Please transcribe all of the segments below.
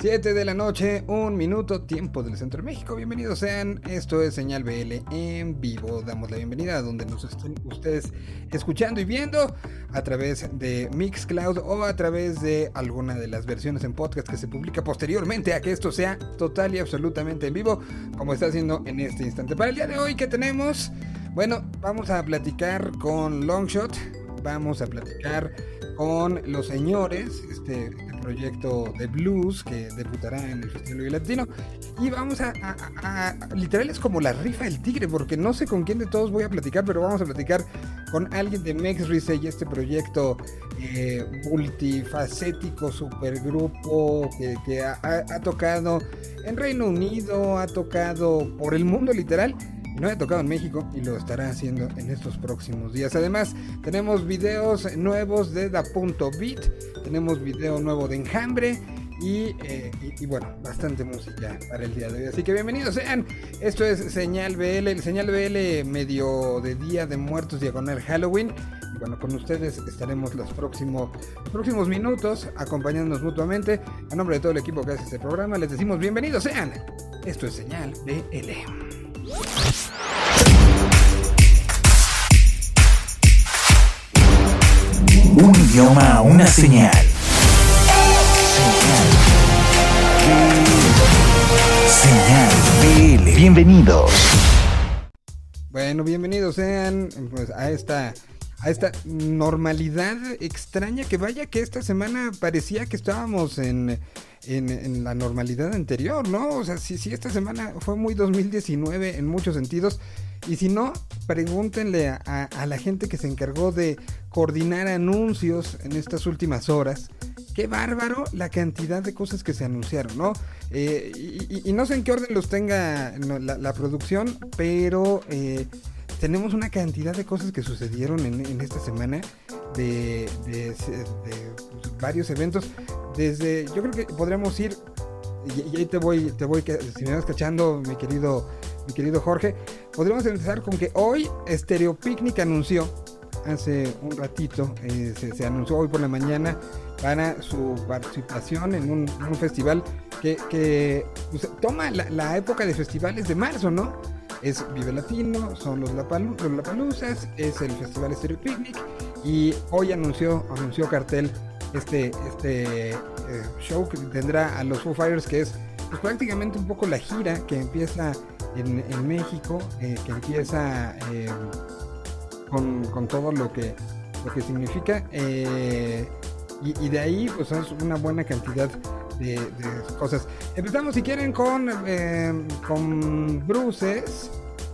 7 de la noche, un minuto, tiempo del centro de México. Bienvenidos sean. Esto es Señal BL en vivo. Damos la bienvenida a donde nos estén ustedes escuchando y viendo a través de Mixcloud o a través de alguna de las versiones en podcast que se publica posteriormente a que esto sea total y absolutamente en vivo, como está haciendo en este instante. Para el día de hoy, ¿qué tenemos? Bueno, vamos a platicar con Longshot. Vamos a platicar con los señores, este, proyecto de blues que debutará en el Festival Latino. Y vamos a, literal es como la rifa del tigre, porque no sé con quién de todos voy a platicar, pero vamos a platicar con alguien de Mex y este proyecto eh, multifacético, supergrupo que ha tocado en Reino Unido, ha tocado por el mundo literal no ha tocado en México y lo estará haciendo en estos próximos días. Además, tenemos videos nuevos de Da Punto Beat, tenemos video nuevo de Enjambre. Eh, y, bueno, bastante música para el día de hoy. Así que bienvenidos sean. Esto es Señal BL, el Señal BL medio de Día de Muertos diagonal Halloween. Y bueno, con ustedes estaremos los próximos, próximos minutos acompañándonos mutuamente. A nombre de todo el equipo que hace este programa, les decimos bienvenidos sean. Esto es Señal BL. Un idioma, una señal. Señal BL. Bienvenidos. Bueno, bienvenidos sean pues, a esta a esta normalidad extraña que vaya que esta semana parecía que estábamos en, en, la normalidad anterior, ¿no? O sea, si, esta semana fue muy 2019 en muchos sentidos, y si no, pregúntenle a, la gente que se encargó de coordinar anuncios en estas últimas horas. Qué bárbaro la cantidad de cosas que se anunciaron, ¿no? Eh, y, no sé en qué orden los tenga la, producción, pero eh, tenemos una cantidad de cosas que sucedieron en, esta semana de, varios eventos. Desde, yo creo que podríamos ir, y, ahí te voy, te voy, si me vas cachando, mi querido, mi querido Jorge, podríamos empezar con que hoy Stereo Picnic anunció, hace un ratito, eh, se, anunció hoy por la mañana para su participación en un, festival que, pues, toma la, época de festivales de marzo, ¿no? es Vive Latino, son los, Lapaluzas, es el Festival Stereo Picnic y hoy anunció, anunció cartel este, este eh, show que tendrá a los Foo Fighters que es pues, prácticamente un poco la gira que empieza en, México, eh, que empieza eh, con, todo lo que, lo que significa y, de ahí pues es una buena cantidad de, cosas. Empezamos si quieren con, eh, con Bruces.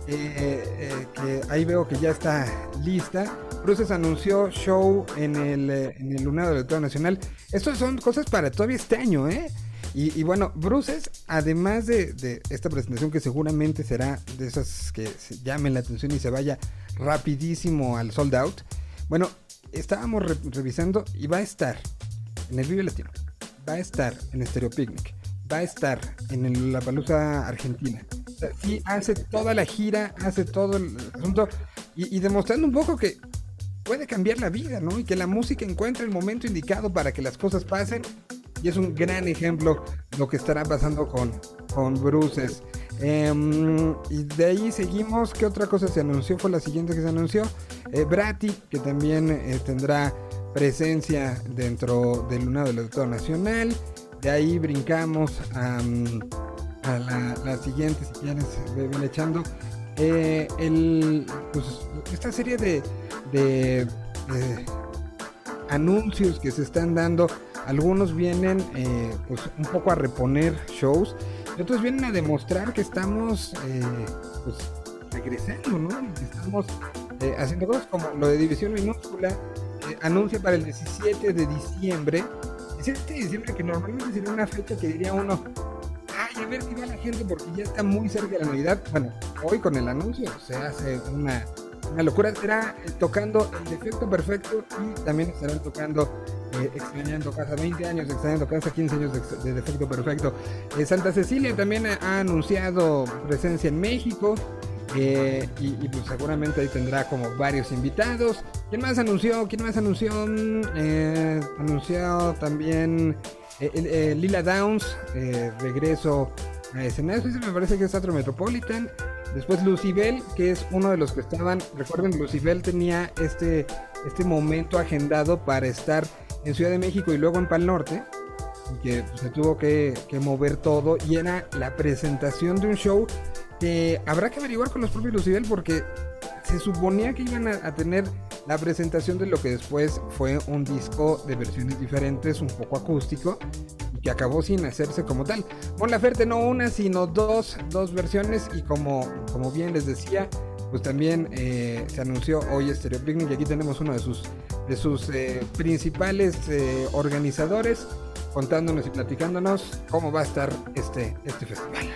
Eh, eh, que ahí veo que ya está lista. Bruces anunció show en el, en el Lunado del Estado Nacional. Estas son cosas para todavía este año, ¿eh? Y, bueno, Bruces, además de, esta presentación que seguramente será de esas que llamen la atención y se vaya rapidísimo al sold out, bueno, estábamos revisando y va a estar en el Vive Latino va a estar en Stereo Picnic, va a estar en la Palusa Argentina. sí, hace toda la gira, hace todo el asunto y, demostrando un poco que puede cambiar la vida, ¿no? Y que la música encuentra el momento indicado para que las cosas pasen. Y es un gran ejemplo lo que estará pasando con, con Bruces. Em, y de ahí seguimos. ¿Qué otra cosa se anunció? Fue la siguiente que se anunció. Eh, Brati, que también eh, tendrá presencia dentro del Lunado del Autor Nacional. De ahí brincamos a, la, siguiente, si quieres, ven echando. Eh, pues, esta serie de, de, anuncios que se están dando, algunos vienen eh, pues, un poco a reponer shows, y otros vienen a demostrar que estamos eh, pues, regresando, ¿no? estamos haciendo cosas como lo de División Minúscula anuncia para el 17 de diciembre. 17 de diciembre, que normalmente sería una fecha que diría uno, ay, a ver si va la gente porque ya está muy cerca de la Navidad. Bueno, hoy con el anuncio se hace una, una locura. Estará eh, tocando el defecto perfecto y también estarán tocando eh, Extrañando Casa 20 años, Extrañando Casa 15 años de, defecto perfecto. Eh, Santa Cecilia también ha anunciado presencia en México. Eh, y, pues seguramente ahí tendrá como varios invitados. ¿Quién más anunció? ¿Quién más anunció? Eh, anunció también eh, Lila Downs, regreso a escenarios. me parece que es Teatro Metropolitan. Después Lucibel, que es uno de los que estaban. Recuerden, Lucibel tenía este, este momento agendado para estar en Ciudad de México y luego en Pal Norte. Que se tuvo que, mover todo. Y era la presentación de un show que habrá que averiguar con los propios Lucibel porque se suponía que iban a, tener la presentación de lo que después fue un disco de versiones diferentes, un poco acústico, y que acabó sin hacerse como tal. Mon Laferte no una, sino dos, dos versiones, y como, como bien les decía, pues también eh, se anunció hoy Stereo Picnic, y aquí tenemos uno de sus, de sus eh, principales eh, organizadores contándonos y platicándonos cómo va a estar este, este festival.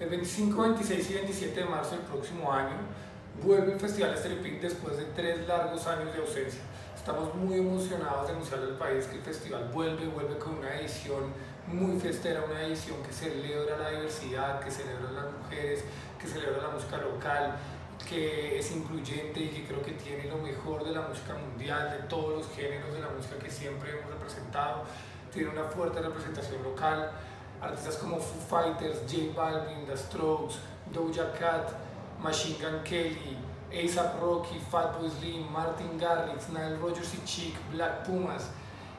El 25, 26 y 27 de marzo del próximo año vuelve el Festival Picnic después de tres largos años de ausencia. Estamos muy emocionados de anunciar al país que el festival vuelve, vuelve con una edición muy festera, una edición que celebra la diversidad, que celebra las mujeres, que celebra la música local, que es incluyente y que creo que tiene lo mejor de la música mundial, de todos los géneros de la música que siempre hemos representado, tiene una fuerte representación local. Artistas como Foo Fighters, J Balvin, The Strokes, Doja Cat, Machine Gun Kelly, ASAP Rocky, Fatboy Slim, Martin Garrix, Nile Rogers y Chic, Black Pumas,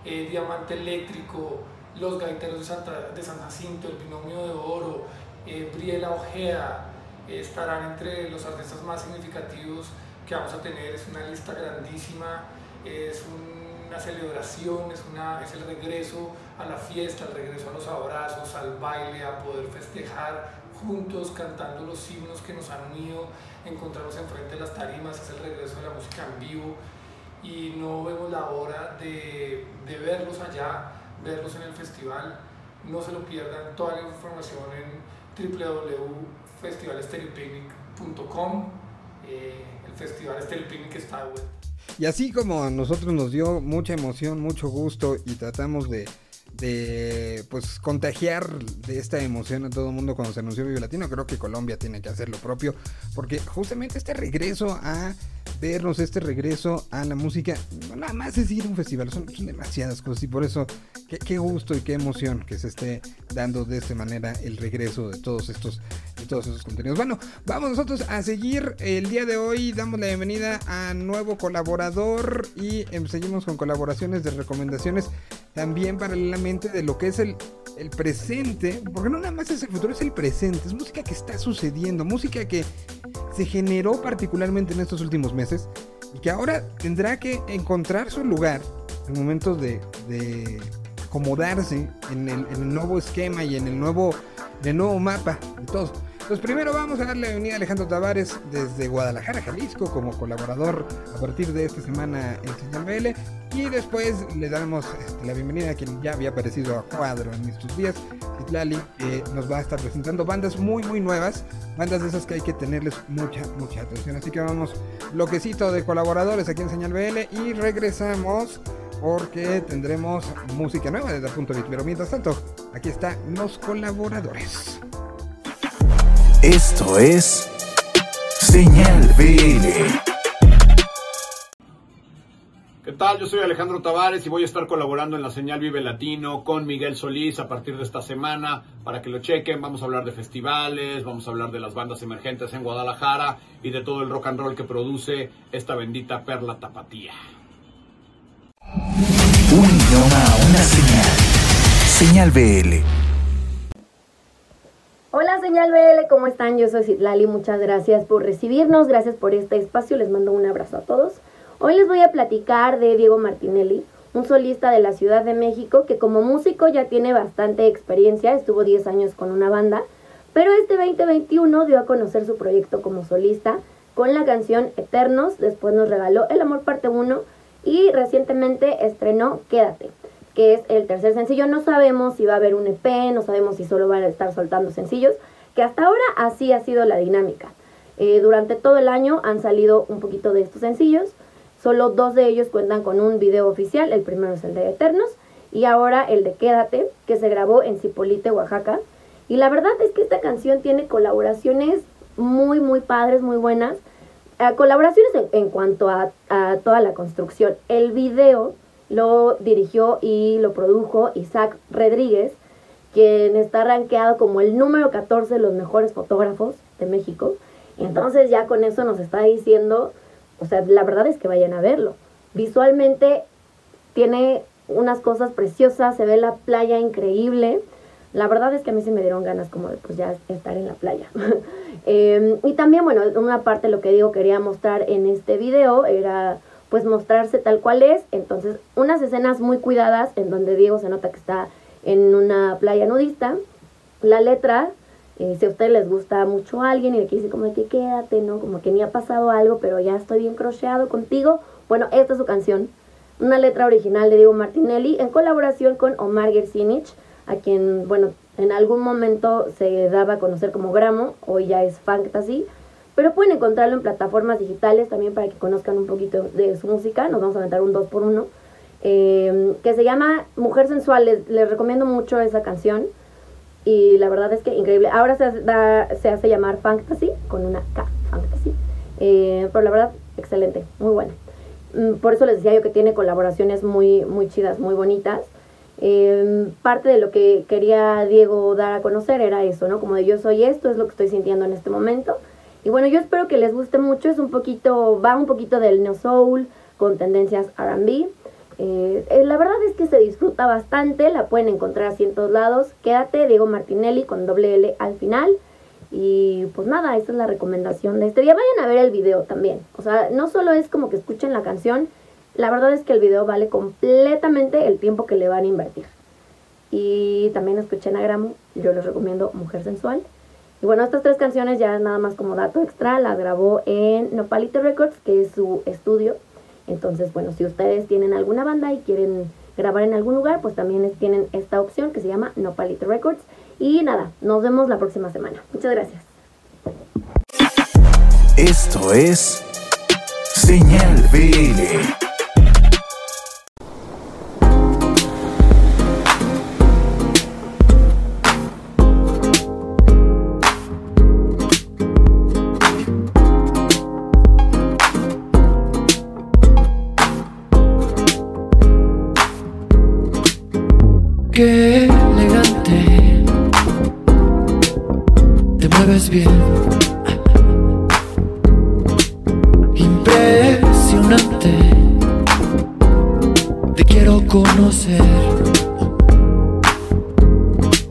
eh, Diamante Eléctrico, Los Gaiteros de, San Jacinto, El Binomio de Oro, eh, Briela Ojeda, eh, estarán entre los artistas más significativos que vamos a tener. Es una lista grandísima, es una celebración, es, una, es el regreso a la fiesta, al regreso a los abrazos, al baile, a poder festejar juntos, cantando los himnos que nos han unido, encontrarnos enfrente de las tarimas, es el regreso de la música en vivo y no vemos la hora de, de verlos allá, verlos en el festival. No se lo pierdan, toda la información en www.festivalestereopicnic.com. Eh, el Festival Picnic está web. Y así como a nosotros nos dio mucha emoción, mucho gusto y tratamos de de pues contagiar de esta emoción a todo el mundo cuando se anunció Vive Latino. Creo que Colombia tiene que hacer lo propio porque justamente este regreso a vernos, este regreso a la música, nada más es ir a un festival, son, demasiadas cosas y por eso qué, gusto y qué emoción que se esté dando de esta manera el regreso de todos estos, de todos esos contenidos. Bueno, vamos nosotros a seguir el día de hoy, damos la bienvenida a nuevo colaborador y em, seguimos con colaboraciones de recomendaciones también paralelamente de lo que es el, el presente, porque no nada más es el futuro, es el presente, es música que está sucediendo, música que se generó particularmente en estos últimos meses y que ahora tendrá que encontrar su lugar en momentos de, de acomodarse en el, en nuevo esquema y en el nuevo, el nuevo mapa de todos. Pues primero vamos a darle la bienvenida a Alejandro Tavares desde Guadalajara, Jalisco, como colaborador a partir de esta semana en Señal BL. Y después le damos este, la bienvenida a quien ya había aparecido a cuadro en estos días, Citlali, que nos va a estar presentando bandas muy, muy nuevas, bandas de esas que hay que tenerles mucha, mucha atención. Así que vamos, bloquecito de colaboradores aquí en Señal BL y regresamos porque tendremos música nueva desde el punto de vista. Pero mientras tanto, aquí están los colaboradores. Esto es Señal BL. ¿Qué tal? Yo soy Alejandro Tavares y voy a estar colaborando en la señal Vive Latino con Miguel Solís a partir de esta semana para que lo chequen. Vamos a hablar de festivales, vamos a hablar de las bandas emergentes en Guadalajara y de todo el rock and roll que produce esta bendita perla tapatía. Un idioma, una señal. Señal BL. Hola señal BL, ¿cómo están? Yo soy Citlali, muchas gracias por recibirnos, gracias por este espacio, les mando un abrazo a todos. Hoy les voy a platicar de Diego Martinelli, un solista de la Ciudad de México que como músico ya tiene bastante experiencia, estuvo 10 años con una banda, pero este 2021 dio a conocer su proyecto como solista con la canción Eternos, después nos regaló El Amor Parte 1 y recientemente estrenó Quédate que es el tercer sencillo. No sabemos si va a haber un EP, no sabemos si solo van a estar soltando sencillos, que hasta ahora así ha sido la dinámica. Eh, durante todo el año han salido un poquito de estos sencillos, solo dos de ellos cuentan con un video oficial, el primero es el de Eternos y ahora el de Quédate, que se grabó en Cipolite, Oaxaca. Y la verdad es que esta canción tiene colaboraciones muy, muy padres, muy buenas. Eh, colaboraciones en, cuanto a toda la construcción. El video lo dirigió y lo produjo Isaac Rodríguez, quien está rankeado como el número 14 de los mejores fotógrafos de México. Entonces ya con eso nos está diciendo, o sea, la verdad es que vayan a verlo. Visualmente tiene unas cosas preciosas, se ve la playa increíble. La verdad es que a mí se me dieron ganas como de pues ya estar en la playa. eh, y también, bueno, una parte lo que digo quería mostrar en este video era pues mostrarse tal cual es. Entonces, unas escenas muy cuidadas en donde Diego se nota que está en una playa nudista. La letra, eh, si a ustedes les gusta mucho a alguien y le dice como que quédate, ¿no? Como que ni ha pasado algo, pero ya estoy bien crocheado contigo. Bueno, esta es su canción. Una letra original de Diego Martinelli en colaboración con Omar Gersinich, a quien, bueno, en algún momento se daba a conocer como Gramo, hoy ya es Fantasy. Pero pueden encontrarlo en plataformas digitales también para que conozcan un poquito de su música. Nos vamos a aventar un 2 por 1 eh, que se llama Mujer Sensual. Les, les, recomiendo mucho esa canción. Y la verdad es que increíble. Ahora se, da, se hace llamar Fantasy, con una K, Fantasy. Eh, pero la verdad, excelente, muy buena. Mm, por eso les decía yo que tiene colaboraciones muy, muy chidas, muy bonitas. Eh, parte de lo que quería Diego dar a conocer era eso, ¿no? Como de yo soy esto, es lo que estoy sintiendo en este momento. Y bueno, yo espero que les guste mucho. Es un poquito, va un poquito del neo soul con tendencias RB. Eh, eh, la verdad es que se disfruta bastante, la pueden encontrar así en todos lados. Quédate, Diego Martinelli con doble L al final. Y pues nada, esa es la recomendación de este día. Vayan a ver el video también. O sea, no solo es como que escuchen la canción, la verdad es que el video vale completamente el tiempo que le van a invertir. Y también escuchen a Gramo, yo les recomiendo Mujer Sensual. Y bueno, estas tres canciones ya nada más como dato extra, las grabó en Nopalito Records, que es su estudio. Entonces, bueno, si ustedes tienen alguna banda y quieren grabar en algún lugar, pues también tienen esta opción que se llama Nopalito Records. Y nada, nos vemos la próxima semana. Muchas gracias. Esto es Señal BL. Qué elegante, te mueves bien. Impresionante, te quiero conocer.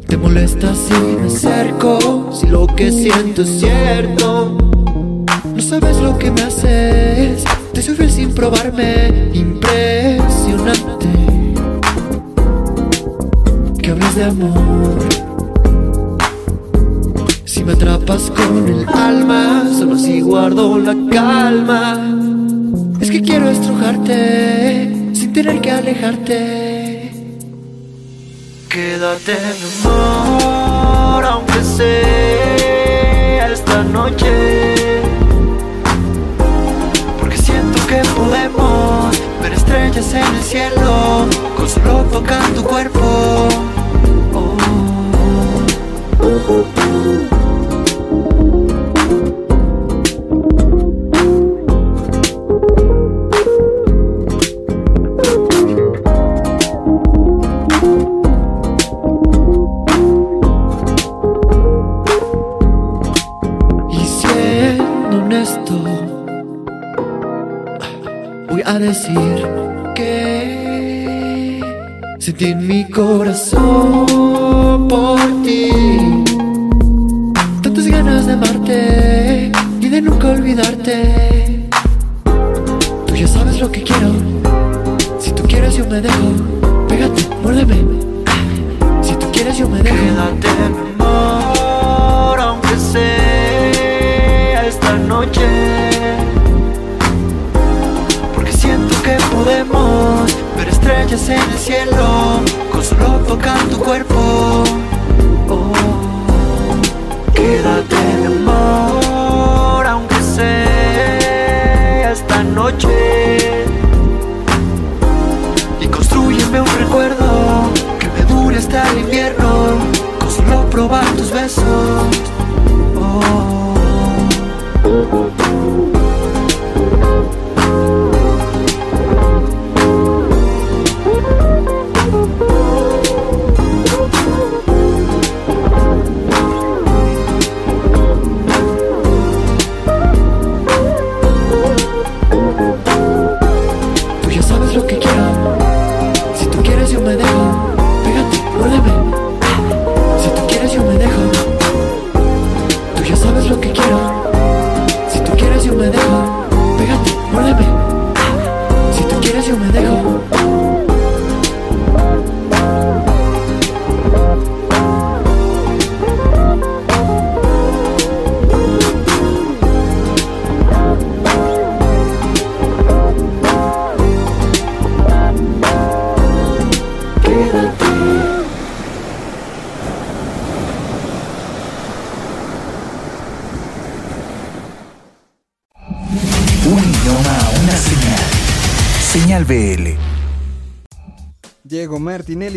Te molesta si me acerco, si lo que siento es cierto. No sabes lo que me haces, te soy sin probarme. Impresionante de amor. Si me atrapas con el alma, solo si guardo la calma. Es que quiero estrujarte sin tener que alejarte. Quédate, mi amor, aunque sea esta noche. Porque siento que podemos ver estrellas en el cielo con solo tocar tu cuerpo. A decir que sentí en mi corazón por ti de amarte y de nunca olvidarte. Tú ya sabes lo que quiero. Si tú quieres yo me dejo. Pégate, muérdeme. Si tú quieres yo me dejo. Quédate, mi amor, aunque sea esta noche. Porque siento que podemos ver estrellas en el cielo con solo tocar tu cuerpo. Y construyeme un recuerdo que me dure hasta el invierno con solo probar tus beso.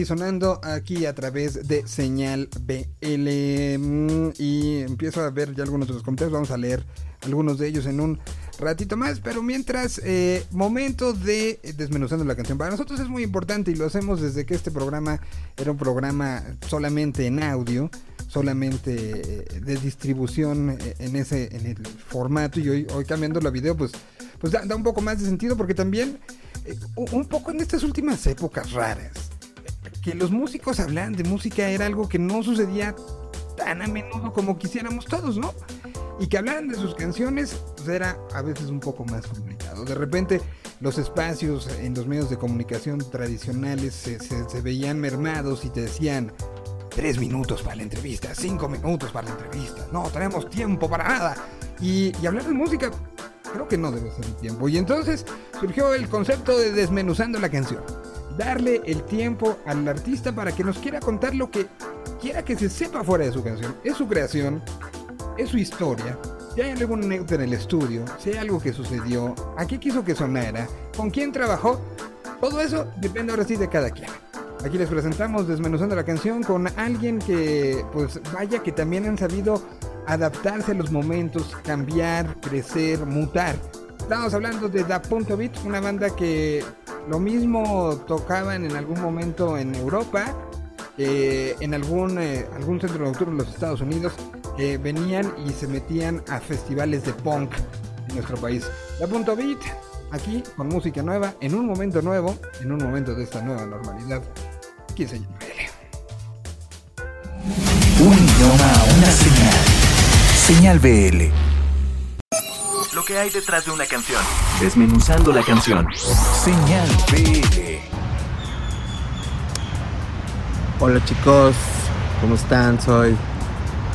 Sonando aquí a través de señal BL. mm, Y empiezo a ver ya algunos de los comentarios. Vamos a leer algunos de ellos en un ratito más. Pero mientras, eh, momento de desmenuzando la canción. Para nosotros es muy importante y lo hacemos desde que este programa era un programa solamente en audio. Solamente eh, de distribución eh, en ese en el formato. Y hoy, hoy cambiando la video, pues, pues da, un poco más de sentido. Porque también un poco en estas últimas épocas raras, que los músicos hablaran de música era algo que no sucedía tan a menudo como quisiéramos todos, ¿no? Y que hablaran de sus canciones pues, era a veces un poco más complicado. De repente los espacios en los medios de comunicación tradicionales se, veían mermados y te decían, tres minutos para la entrevista, cinco minutos para la entrevista, no tenemos tiempo para nada. Y, y hablar de música creo que no debe ser el tiempo. Y entonces surgió el concepto de desmenuzando la canción. Darle el tiempo al artista para que nos quiera contar lo que quiera que se sepa fuera de su canción. Es su creación, es su historia. Si hay alguna anécdota en el estudio, si hay algo que sucedió, a qué quiso que sonara, con quién trabajó, todo eso depende ahora sí de cada quien. Aquí les presentamos Desmenuzando la canción con alguien que, pues vaya que también han sabido adaptarse a los momentos, cambiar, crecer, mutar. Estamos hablando de Da Punto Beat, una banda que lo mismo tocaban en algún momento en Europa, eh, en algún, eh, algún centro nocturno en los Estados Unidos, que venían y se metían a festivales de punk en nuestro país. Da Punto Beat, aquí con música nueva, en un momento nuevo, en un momento de esta nueva normalidad. ¿Quién se llama? Un idioma, una señal. Señal BL. Lo que hay detrás de una canción. Desmenuzando la canción. Señal BL. Hola chicos, ¿cómo están? Soy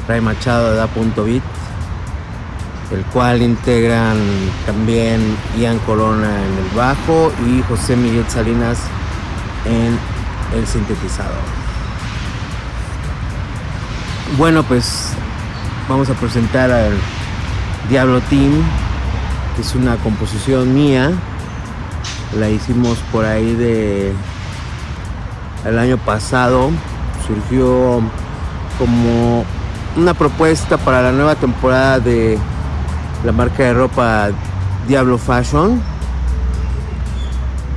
Ray Machado de Da.bit, el cual integran también Ian Corona en el bajo y José Miguel Salinas en el sintetizador. Bueno, pues vamos a presentar al Diablo Team, que es una composición mía. La hicimos por ahí de el año pasado surgió como una propuesta para la nueva temporada de la marca de ropa Diablo Fashion.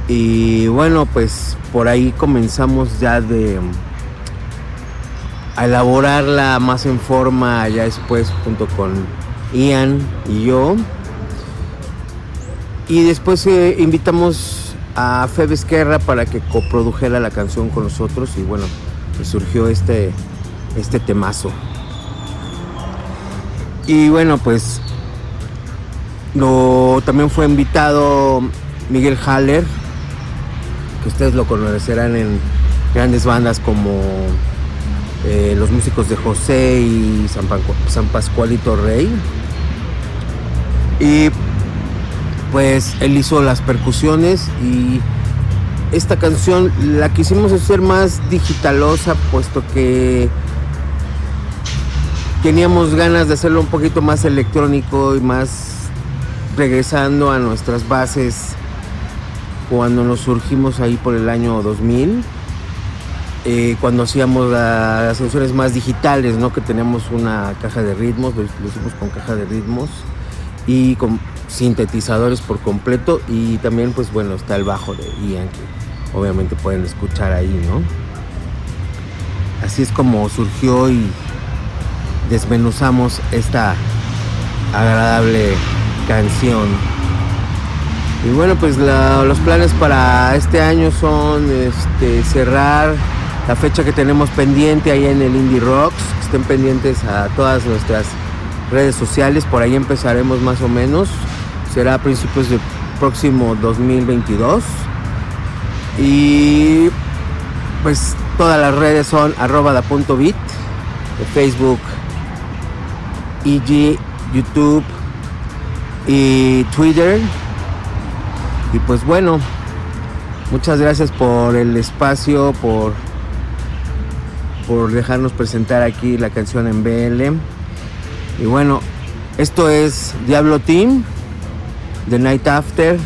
Y bueno, pues por ahí comenzamos ya de a elaborarla más en forma ya después junto con Ian y yo. Y después eh, invitamos a Febe Esquerra para que coprodujera la canción con nosotros y bueno, pues surgió este, este temazo. Y bueno, pues lo, también fue invitado Miguel Haller, que ustedes lo conocerán en grandes bandas como eh, los músicos de José y San, Pancu- San Pascualito Rey. Y pues él hizo las percusiones y esta canción la quisimos hacer más digitalosa puesto que teníamos ganas de hacerlo un poquito más electrónico y más regresando a nuestras bases cuando nos surgimos ahí por el año 2000 eh, cuando hacíamos las canciones más digitales, ¿no? Que tenemos una caja de ritmos, lo hicimos con caja de ritmos y con sintetizadores por completo y también pues bueno está el bajo de Ian que obviamente pueden escuchar ahí, ¿no? Así es como surgió y desmenuzamos esta agradable canción. Y bueno, pues los planes para este año son este, cerrar la fecha que tenemos pendiente ahí en el Indie Rocks. Estén pendientes a todas nuestras redes sociales, por ahí empezaremos más o menos. Será a principios del próximo 2022. Y pues todas las redes son arroba da punto bit, de Facebook, IG, YouTube y Twitter. Y pues bueno, muchas gracias por el espacio, por, por dejarnos presentar aquí la canción en BL. Y bueno, esto es Diablo Team, The Night After,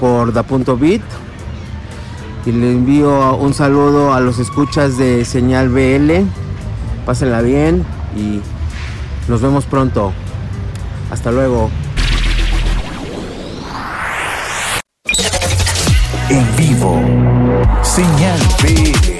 por Da Punto Beat. Y le envío un saludo a los escuchas de Señal BL. Pásenla bien y nos vemos pronto. Hasta luego. En vivo. Señal BL.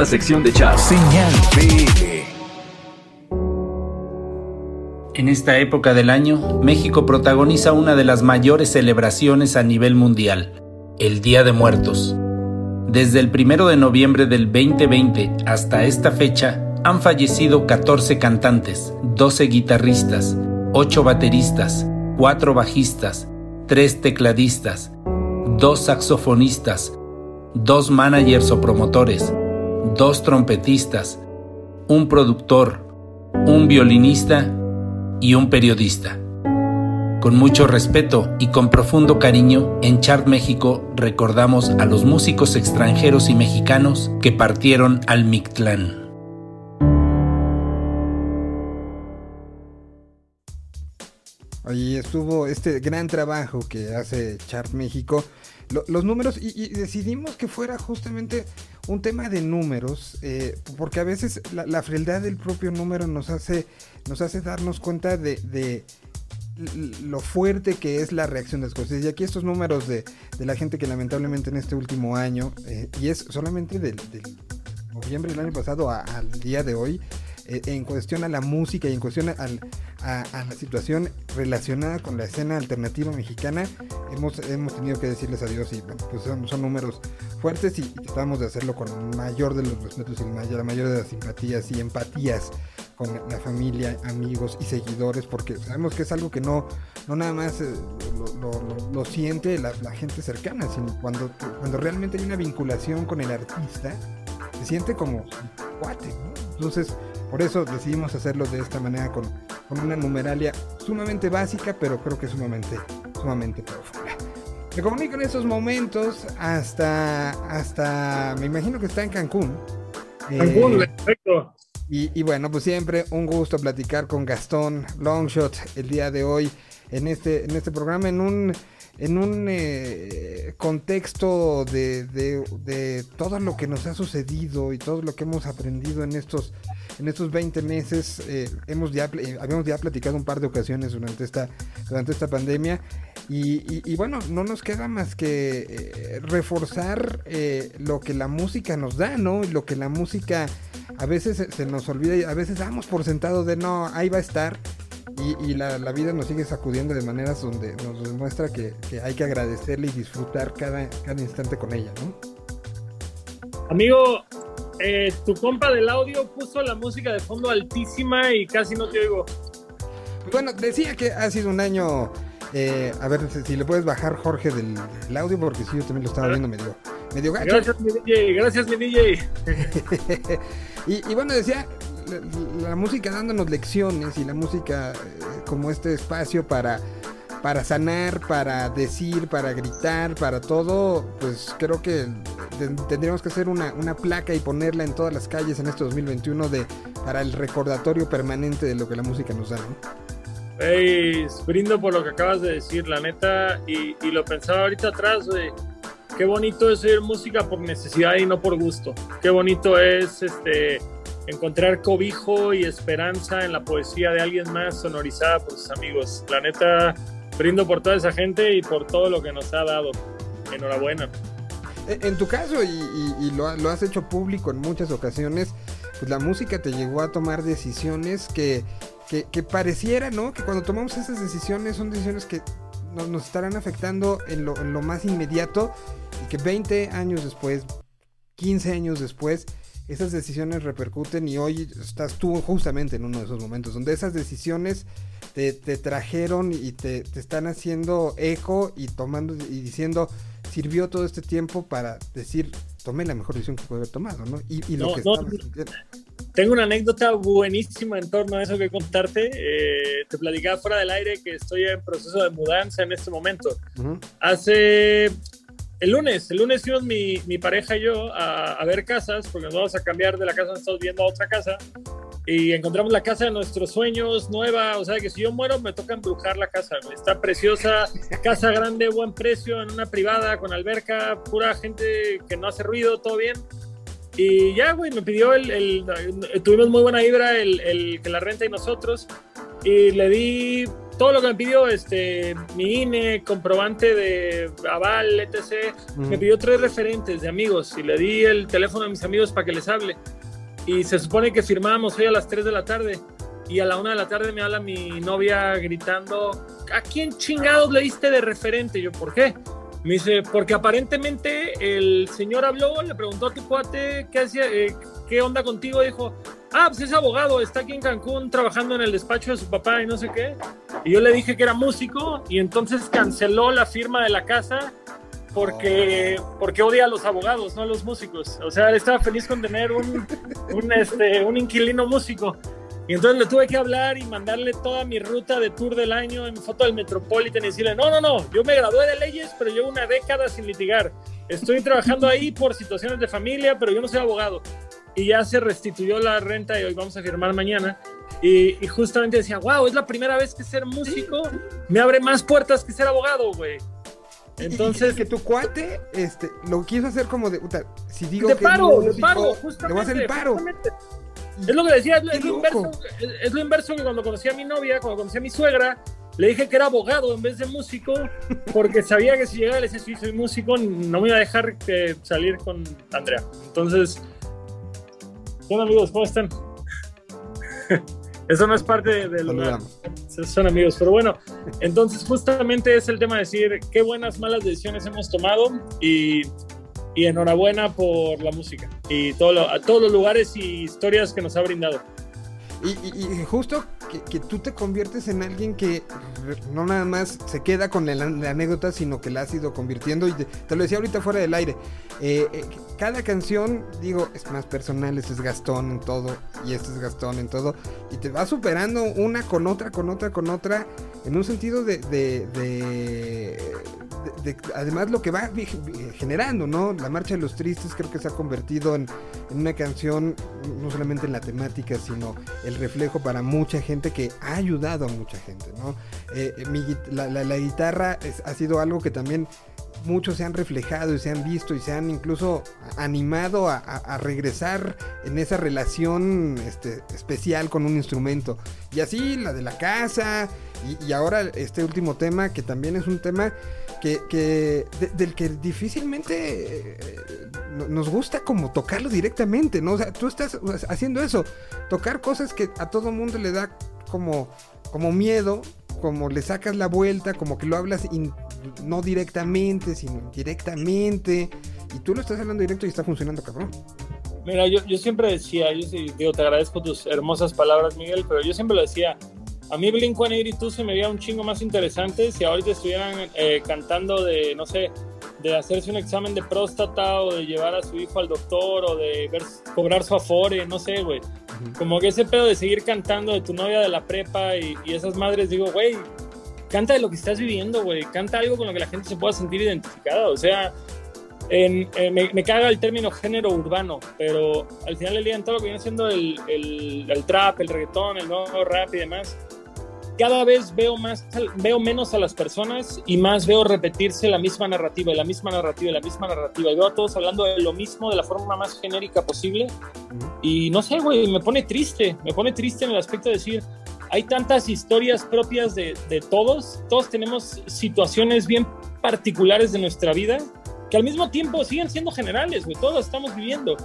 La sección de chat. Señal BL. En esta época del año, México protagoniza una de las mayores celebraciones a nivel mundial, el Día de Muertos. Desde el 1 de noviembre del 2020 hasta esta fecha, han fallecido 14 cantantes, 12 guitarristas, 8 bateristas, 4 bajistas, 3 tecladistas, 2 saxofonistas, 2 managers o promotores, 2 trompetistas, un productor, un violinista y un periodista. Con mucho respeto y con profundo cariño, en Chart México recordamos a los músicos extranjeros y mexicanos que partieron al Mictlán. Ahí estuvo este gran trabajo que hace Chart México. Lo- los números, y decidimos que fuera justamente un tema de números, eh, porque a veces la, frialdad del propio número nos hace, nos hace darnos cuenta de, de lo fuerte que es la reacción de las cosas. Y aquí estos números de, de la gente que lamentablemente en este último año, eh, y es solamente del, del noviembre del año pasado al día de hoy, eh, en cuestión a la música y en cuestión a, la situación relacionada con la escena alternativa mexicana, hemos, hemos tenido que decirles adiós y bueno, pues son, son números fuertes y, tratamos de hacerlo con el mayor de los respetos y la mayor de las simpatías y empatías con la familia, amigos y seguidores, porque sabemos que es algo que no, no nada más eh, lo, siente la, gente cercana, sino cuando, cuando realmente hay una vinculación con el artista, se siente como cuate, ¿no? Entonces, por eso decidimos hacerlo de esta manera con, con una numeralia sumamente básica, pero creo que sumamente, sumamente profunda. Me comunico en estos momentos hasta, hasta, me imagino que está en Cancún. Cancún, Eh, perfecto. y, y bueno, pues siempre un gusto platicar con Gastón Longshot el día de hoy en este, en este programa, en un, en un eh, contexto de, de- todo lo que nos ha sucedido y todo lo que hemos aprendido en estos, en estos 20 meses. eh, hemos eh, habíamos ya platicado un par de ocasiones durante esta, durante esta pandemia. Y, y- y bueno, no nos queda más que reforzar lo que la música nos da, ¿no? Y lo que la música a veces se, se nos olvida y a veces damos por sentado de no, ahí va a estar. Y, y la, la vida nos sigue sacudiendo de maneras donde nos demuestra que, que hay que agradecerle y disfrutar cada, cada instante con ella, ¿no? Amigo, eh, tu compa del audio puso la música de fondo altísima y casi no te oigo. Bueno, decía que ha sido un año. eh, a ver si, si le puedes bajar, Jorge, del, del audio, porque sí, yo también lo estaba viendo medio, medio gacho. Gracias, mi DJ. Gracias, mi DJ. y, y bueno, decía la, música dándonos lecciones y la música eh, como este espacio para, para sanar, para decir, para gritar, para todo, pues creo que ten- tendríamos que hacer una, una placa y ponerla en todas las calles en este 2021 de, para el recordatorio permanente de lo que la música nos da, ¿no? Ey, brindo por lo que acabas de decir, la neta. Y, lo pensaba ahorita atrás. Qué bonito es oír música por necesidad y no por gusto. Qué bonito es este encontrar cobijo y esperanza en la poesía de alguien más sonorizada por sus amigos. La neta, brindo por toda esa gente y por todo lo que nos ha dado. Enhorabuena. En en tu caso, y, y- y lo, lo has hecho público en muchas ocasiones, pues la música te llegó a tomar decisiones que, que, que pareciera, ¿no? Que cuando tomamos esas decisiones son decisiones que nos, nos estarán afectando en lo, en lo más inmediato y que 20 años después, 15 años después, esas decisiones repercuten y hoy estás tú justamente en uno de esos momentos donde esas decisiones te, te trajeron y te, te están haciendo eco y tomando y diciendo sirvió todo este tiempo para decir tomé la mejor decisión que pude haber tomado, ¿no? Y, y lo No, que no. Tengo una anécdota buenísima en torno a eso que contarte. Eh, te platicaba fuera del aire que estoy en proceso de mudanza en este momento. Hace el lunes, el lunes fuimos mi, mi pareja y yo a, a ver casas, porque nos vamos a cambiar de la casa donde estamos viendo a otra casa. Y encontramos la casa de nuestros sueños, nueva. O sea que si yo muero, me toca embrujar la casa. Está preciosa, casa grande, buen precio, en una privada, con alberca, pura gente que no hace ruido, todo bien. Y ya, güey, me pidió el, el, tuvimos muy buena vibra el, el, que la renta y nosotros. Y le di todo lo que me pidió, este, mi INE, comprobante de aval, etc. Me pidió tres referentes de amigos y le di el teléfono a mis amigos para que les hable. Y se supone que firmábamos hoy a las 3 de la tarde. Y a la 1 de la tarde me habla mi novia gritando, ¿a quién chingados le diste de referente? yo, ¿por qué? Me dice, porque aparentemente el señor habló, le preguntó a tu cuate qué hacía, eh, qué onda contigo, dijo, ah, pues es abogado, está aquí en Cancún trabajando en el despacho de su papá y no sé qué. Y yo le dije que era músico y entonces canceló la firma de la casa porque, porque odia a los abogados, no a los músicos. O sea, él estaba feliz con tener un, un, este, un inquilino músico. Y entonces le tuve que hablar y mandarle toda mi ruta de tour del año en foto del Metropolitan y decirle, no, no, no, yo me gradué de leyes, pero llevo una década sin litigar. Estoy trabajando ahí por situaciones de familia, pero yo no soy abogado. Y ya se restituyó la renta y hoy vamos a firmar mañana. Y, justamente decía, wow, es la primera vez que ser músico me abre más puertas que ser abogado, güey. Entonces. que tu cuate este, lo quiso hacer como de. Si digo de que paro, de paro, justamente. Le voy a hacer el paro. Es lo que decía, es, lo inverso, es, lo inverso que cuando conocí a mi novia, cuando conocí a mi suegra, le dije que era abogado en vez de músico, porque sabía que si llegaba le decía, sí, soy músico, no me iba a dejar que salir con Andrea. Entonces, bueno amigos, ¿cómo están? Eso no es parte del Son amigos, pero bueno, entonces justamente es el tema de decir qué buenas, malas decisiones hemos tomado y y enhorabuena por la música y todo a todos los lugares y historias que nos ha brindado. Y, justo que, tú te conviertes en alguien que no nada más se queda con la, anécdota, sino que la has ido convirtiendo. Y te, lo decía ahorita fuera del aire. Eh, eh, cada canción, digo, es más personal. Este es Gastón en todo. Y este es Gastón en todo. Y te va superando una con otra, con otra, con otra. En un sentido de además lo que va generando, ¿no? La Marcha de los Tristes creo que se ha convertido en, una canción, no solamente en la temática, sino el reflejo para mucha gente que ha ayudado a mucha gente, ¿no? Eh, eh, la, guitarra ha sido algo que también muchos se han reflejado y se han visto y se han incluso animado a, regresar en esa relación este, especial con un instrumento. Y así la de la casa y, ahora este último tema que también es un tema que, del que difícilmente eh, nos gusta como tocarlo directamente, ¿no? O sea, tú estás haciendo eso, tocar cosas que a todo mundo le da como, como miedo, como le sacas la vuelta, como que lo hablas no directamente, sino directamente, y tú lo estás hablando directo y está funcionando, cabrón. Mira, yo, yo siempre decía, yo digo, te agradezco tus hermosas palabras, Miguel, pero yo siempre lo decía, a mí Blink-182 se me veía un chingo más interesante si ahorita estuvieran eh, cantando de, no sé, de hacerse un examen de próstata o de llevar a su hijo al doctor o de ver, cobrar su afore, no sé, güey. Como que ese pedo de seguir cantando de tu novia de la prepa y, esas madres, digo, güey, canta de lo que estás viviendo, güey. Canta algo con lo que la gente se pueda sentir identificada. O sea, en, eh, me, caga el término género urbano, pero al final del día en todo lo que viene siendo el, el, el trap, el reggaetón, el nuevo rap y demás, cada vez veo más, veo menos a las personas y más veo repetirse la misma narrativa, la misma narrativa, la misma narrativa. Veo a todos hablando de lo mismo de la forma más genérica posible. Y no sé, güey, me pone triste, me pone triste en el aspecto de decir, hay tantas historias propias de, de todos, todos tenemos situaciones bien particulares de nuestra vida que al mismo tiempo siguen siendo generales, güey, todos estamos viviendo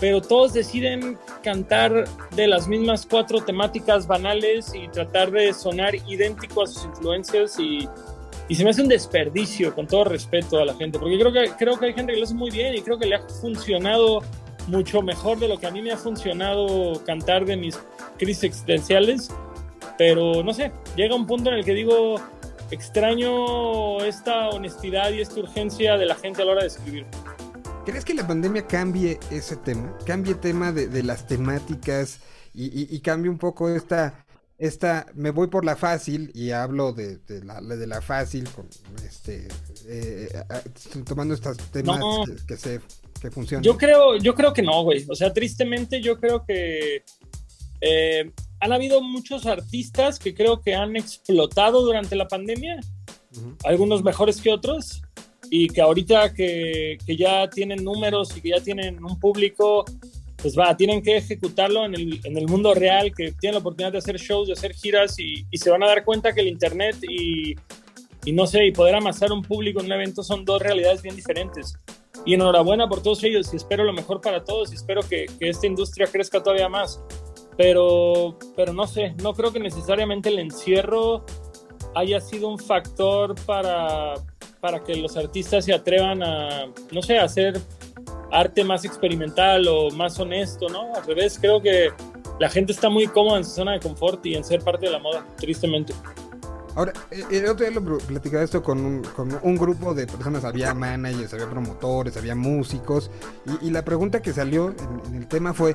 pero todos deciden cantar de las mismas cuatro temáticas banales y tratar de sonar idéntico a sus influencias y, y, se me hace un desperdicio con todo respeto a la gente, porque creo que, creo que hay gente que lo hace muy bien y creo que le ha funcionado mucho mejor de lo que a mí me ha funcionado cantar de mis crisis existenciales, pero no sé, llega un punto en el que digo, extraño esta honestidad y esta urgencia de la gente a la hora de escribir. ¿Crees que la pandemia cambie ese tema? Cambie el tema de, las temáticas y, cambie un poco esta, esta, me voy por la fácil y hablo de, la, de la fácil, con este, eh, tomando estos temas que, se que funcionan. Yo creo, yo creo que no, güey. O sea, tristemente yo creo que eh, han habido muchos artistas que creo que han explotado durante la pandemia, algunos mejores que otros, y que ahorita que, que, ya tienen números y que ya tienen un público, pues va, tienen que ejecutarlo en el, en el mundo real, que tienen la oportunidad de hacer shows, de hacer giras y, y se van a dar cuenta que el Internet y, y, no sé, y poder amasar un público en un evento son dos realidades bien diferentes. Y enhorabuena por todos ellos y espero lo mejor para todos y espero que, que esta industria crezca todavía más. Pero, pero no sé, no creo que necesariamente el encierro haya sido un factor para, para que los artistas se atrevan a, no sé, hacer arte más experimental o más honesto, ¿no? Al revés, creo que la gente está muy cómoda en su zona de confort y en ser parte de la moda, tristemente. Ahora, eh, el otro día lo platicaba esto con un, con un, grupo de personas, había managers, había promotores, había músicos, y, la pregunta que salió en el tema fue,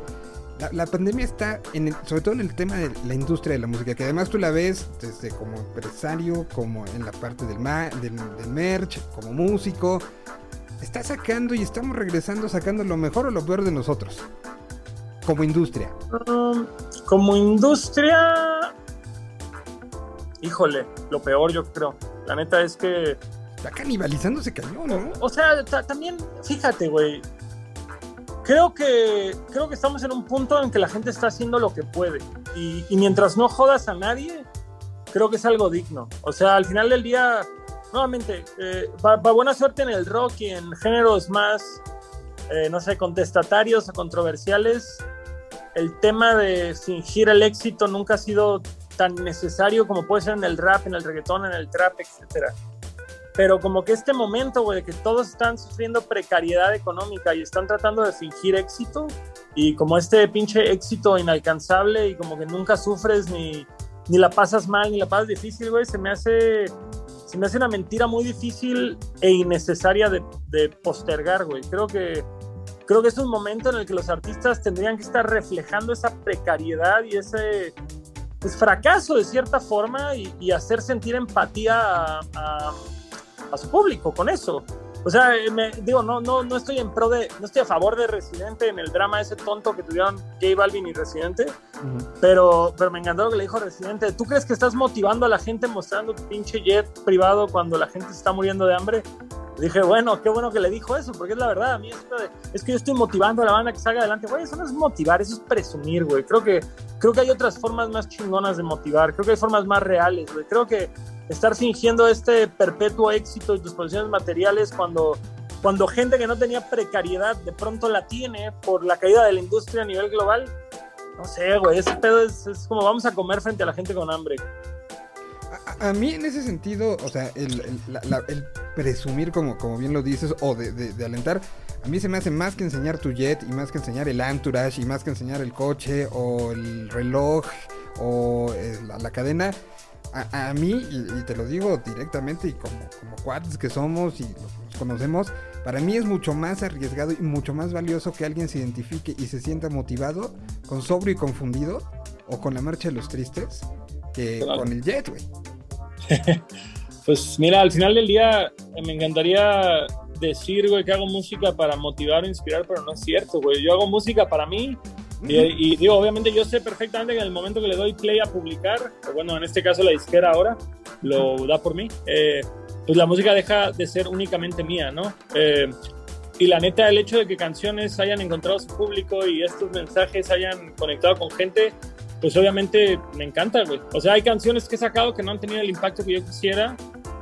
la, la, pandemia está, en sobre todo en el tema de la industria de la música, que además tú la ves desde como empresario, como en la parte del, ma, del, del merch, como músico. Está sacando y estamos regresando sacando lo mejor o lo peor de nosotros. Como industria. Um, como industria... Híjole, lo peor yo creo. La neta es que... Está canibalizándose cañón, ¿no? O sea, también, fíjate, güey creo que, creo que estamos en un punto en que la gente está haciendo lo que puede. Y, mientras no jodas a nadie, creo que es algo digno. O sea, al final del día, nuevamente, eh, para buena suerte en el rock y en géneros más, eh, no sé, contestatarios o controversiales, el tema de fingir el éxito nunca ha sido tan necesario como puede ser en el rap, en el reggaetón, en el trap, etcétera pero como que este momento, güey, que todos están sufriendo precariedad económica y están tratando de fingir éxito, y como este pinche éxito inalcanzable y como que nunca sufres ni, ni la pasas mal ni la pasas difícil, güey, se me hace se me hace una mentira muy difícil e innecesaria de, de postergar, güey. Creo que creo que es un momento en el que los artistas tendrían que estar reflejando esa precariedad y ese pues, fracaso de cierta forma y, y hacer sentir empatía a, a a su público con eso. O sea, me, digo, no, no, no estoy en pro de, no estoy a favor de Residente en el drama ese tonto que tuvieron J Balvin y Residente, uh -huh. pero, pero me encantó lo que le dijo Residente. ¿Tú crees que estás motivando a la gente mostrando tu pinche jet privado cuando la gente se está muriendo de hambre? Dije, bueno, qué bueno que le dijo eso, porque es la verdad, a mí es, que yo estoy motivando a la banda que salga adelante. Güey, eso no es motivar, eso es presumir, güey. Creo que, creo que hay otras formas más chingonas de motivar, creo que hay formas más reales, güey. Creo que estar fingiendo este perpetuo éxito y tus posiciones materiales cuando, cuando gente que no tenía precariedad de pronto la tiene por la caída de la industria a nivel global. No sé, güey, ese pedo es, es como vamos a comer frente a la gente con hambre. A, a, mí en ese sentido, o sea, el, el, la, la, el presumir, como, como, bien lo dices, o de, de, de, alentar, a mí se me hace más que enseñar tu jet y más que enseñar el entourage y más que enseñar el coche o el reloj o eh, la, la, cadena. A, a mí, y, y, te lo digo directamente y como, como cuates que somos y los conocemos, para mí es mucho más arriesgado y mucho más valioso que alguien se identifique y se sienta motivado con sobrio y confundido o con la marcha de los tristes que claro. con el jet, güey. pues mira, al final del día eh, me encantaría decir, güey, que hago música para motivar o inspirar, pero no es cierto, güey. Yo hago música para mí y, y, digo, obviamente yo sé perfectamente que en el momento que le doy play a publicar, bueno, en este caso la disquera ahora lo da por mí, eh, pues la música deja de ser únicamente mía, ¿no? Eh, y la neta, el hecho de que canciones hayan encontrado su público y estos mensajes hayan conectado con gente, pues obviamente me encanta, güey. O sea, hay canciones que he sacado que no han tenido el impacto que yo quisiera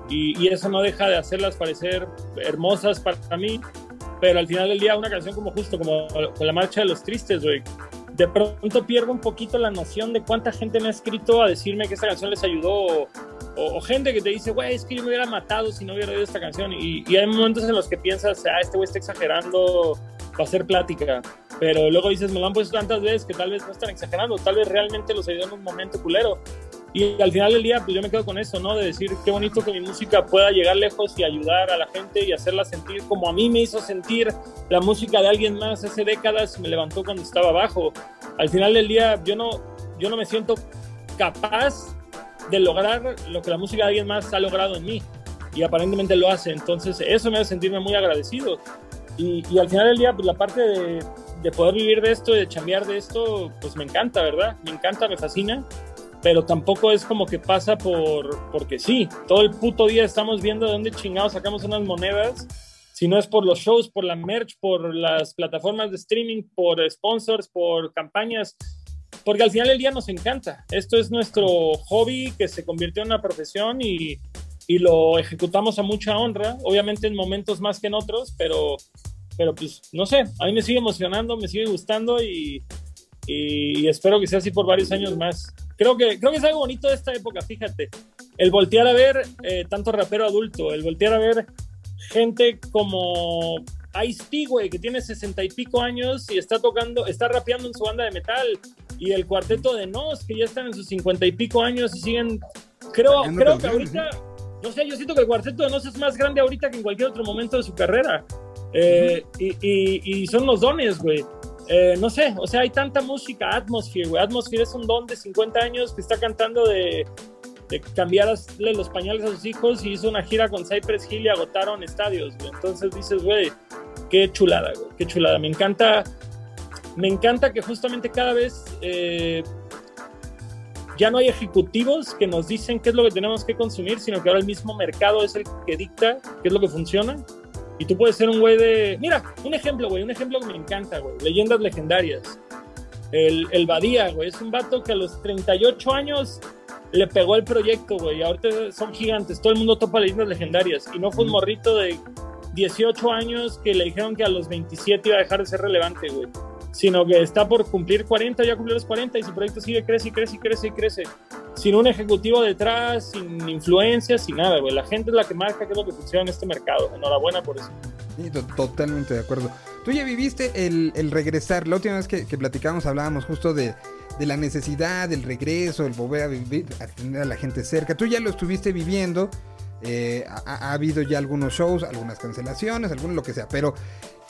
y, eso no deja de hacerlas parecer hermosas para mí. Pero al final del día, una canción como justo, como con la marcha de los tristes, güey, de pronto pierdo un poquito la noción de cuánta gente me ha escrito a decirme que esta canción les ayudó o gente que te dice, güey, es que yo me hubiera matado si no hubiera oído esta canción y, y hay momentos en los que piensas, ah, este güey está exagerando para hacer plática, pero luego dices, me lo han puesto tantas veces que tal vez no están exagerando, tal vez realmente los ayudó en un momento culero. Y al final del día, pues yo me quedo con eso, ¿no? De decir, qué bonito que mi música pueda llegar lejos y ayudar a la gente y hacerla sentir como a mí me hizo sentir la música de alguien más hace décadas, me levantó cuando estaba abajo. Al final del día, yo no, yo no me siento capaz de lograr lo que la música de alguien más ha logrado en mí. Y aparentemente lo hace. Entonces, eso me hace sentirme muy agradecido. Y, y al final del día, pues la parte de, de poder vivir de esto de chambear de esto, pues me encanta, ¿verdad? Me encanta, me fascina. pero tampoco es como que pasa por porque sí. Todo el puto día estamos viendo de dónde chingados sacamos unas monedas. Si no es por los shows, por la merch, por las plataformas de streaming, por sponsors, por campañas, porque al final del día nos encanta. Esto es nuestro hobby que se convirtió en una profesión y, y lo ejecutamos a mucha honra, obviamente en momentos más que en otros, pero, pero pues no sé, a mí me sigue emocionando, me sigue gustando y, y espero que sea así por varios años más. Creo que, creo que es algo bonito de esta época, fíjate. El voltear a ver eh, tanto rapero adulto, el voltear a ver gente como Ice-T, güey, que tiene sesenta y pico años y está tocando, está rapeando en su banda de metal. Y el cuarteto de Nos, que ya están en sus cincuenta y pico años y siguen. Creo, creo que ahorita, no sé, yo siento que el cuarteto de Nos es más grande ahorita que en cualquier otro momento de su carrera. Eh, y, son los dones, güey. Eh, no sé, o sea, hay tanta música, Atmosphere, güey. Atmosphere es un don de 50 años que está cantando de, de cambiarle los pañales a sus hijos y hizo una gira con Cypress Hill y agotaron estadios, güey. Entonces dices, güey, qué chulada, güey, qué chulada. Me encanta, me encanta que justamente cada vez eh, ya no hay ejecutivos que nos dicen qué es lo que tenemos que consumir, sino que ahora el mismo mercado es el que dicta qué es lo que funciona. Y tú puedes ser un güey de... Mira, un ejemplo, güey, un ejemplo que me encanta, güey. Leyendas legendarias. El, el Badía, güey, es un vato que a los 38 años le pegó el proyecto, güey. Ahorita son gigantes, todo el mundo topa leyendas legendarias. Y no fue un morrito de 18 años que le dijeron que a los 27 iba a dejar de ser relevante, güey. Sino que está por cumplir 40, ya cumplió los 40 y su proyecto sigue, crece y crece y crece y crece. Sin un ejecutivo detrás, sin influencia, sin nada, güey. La gente es la que marca qué es lo que funciona en este mercado. Enhorabuena por eso. Sí, totalmente de acuerdo. Tú ya viviste el, el regresar. La última vez que, que platicamos hablábamos justo de, de, la necesidad, del regreso, el volver a vivir, a tener a la gente cerca. Tú ya lo estuviste viviendo. Eh, ha, ha, habido ya algunos shows, algunas cancelaciones, algunos lo que sea, pero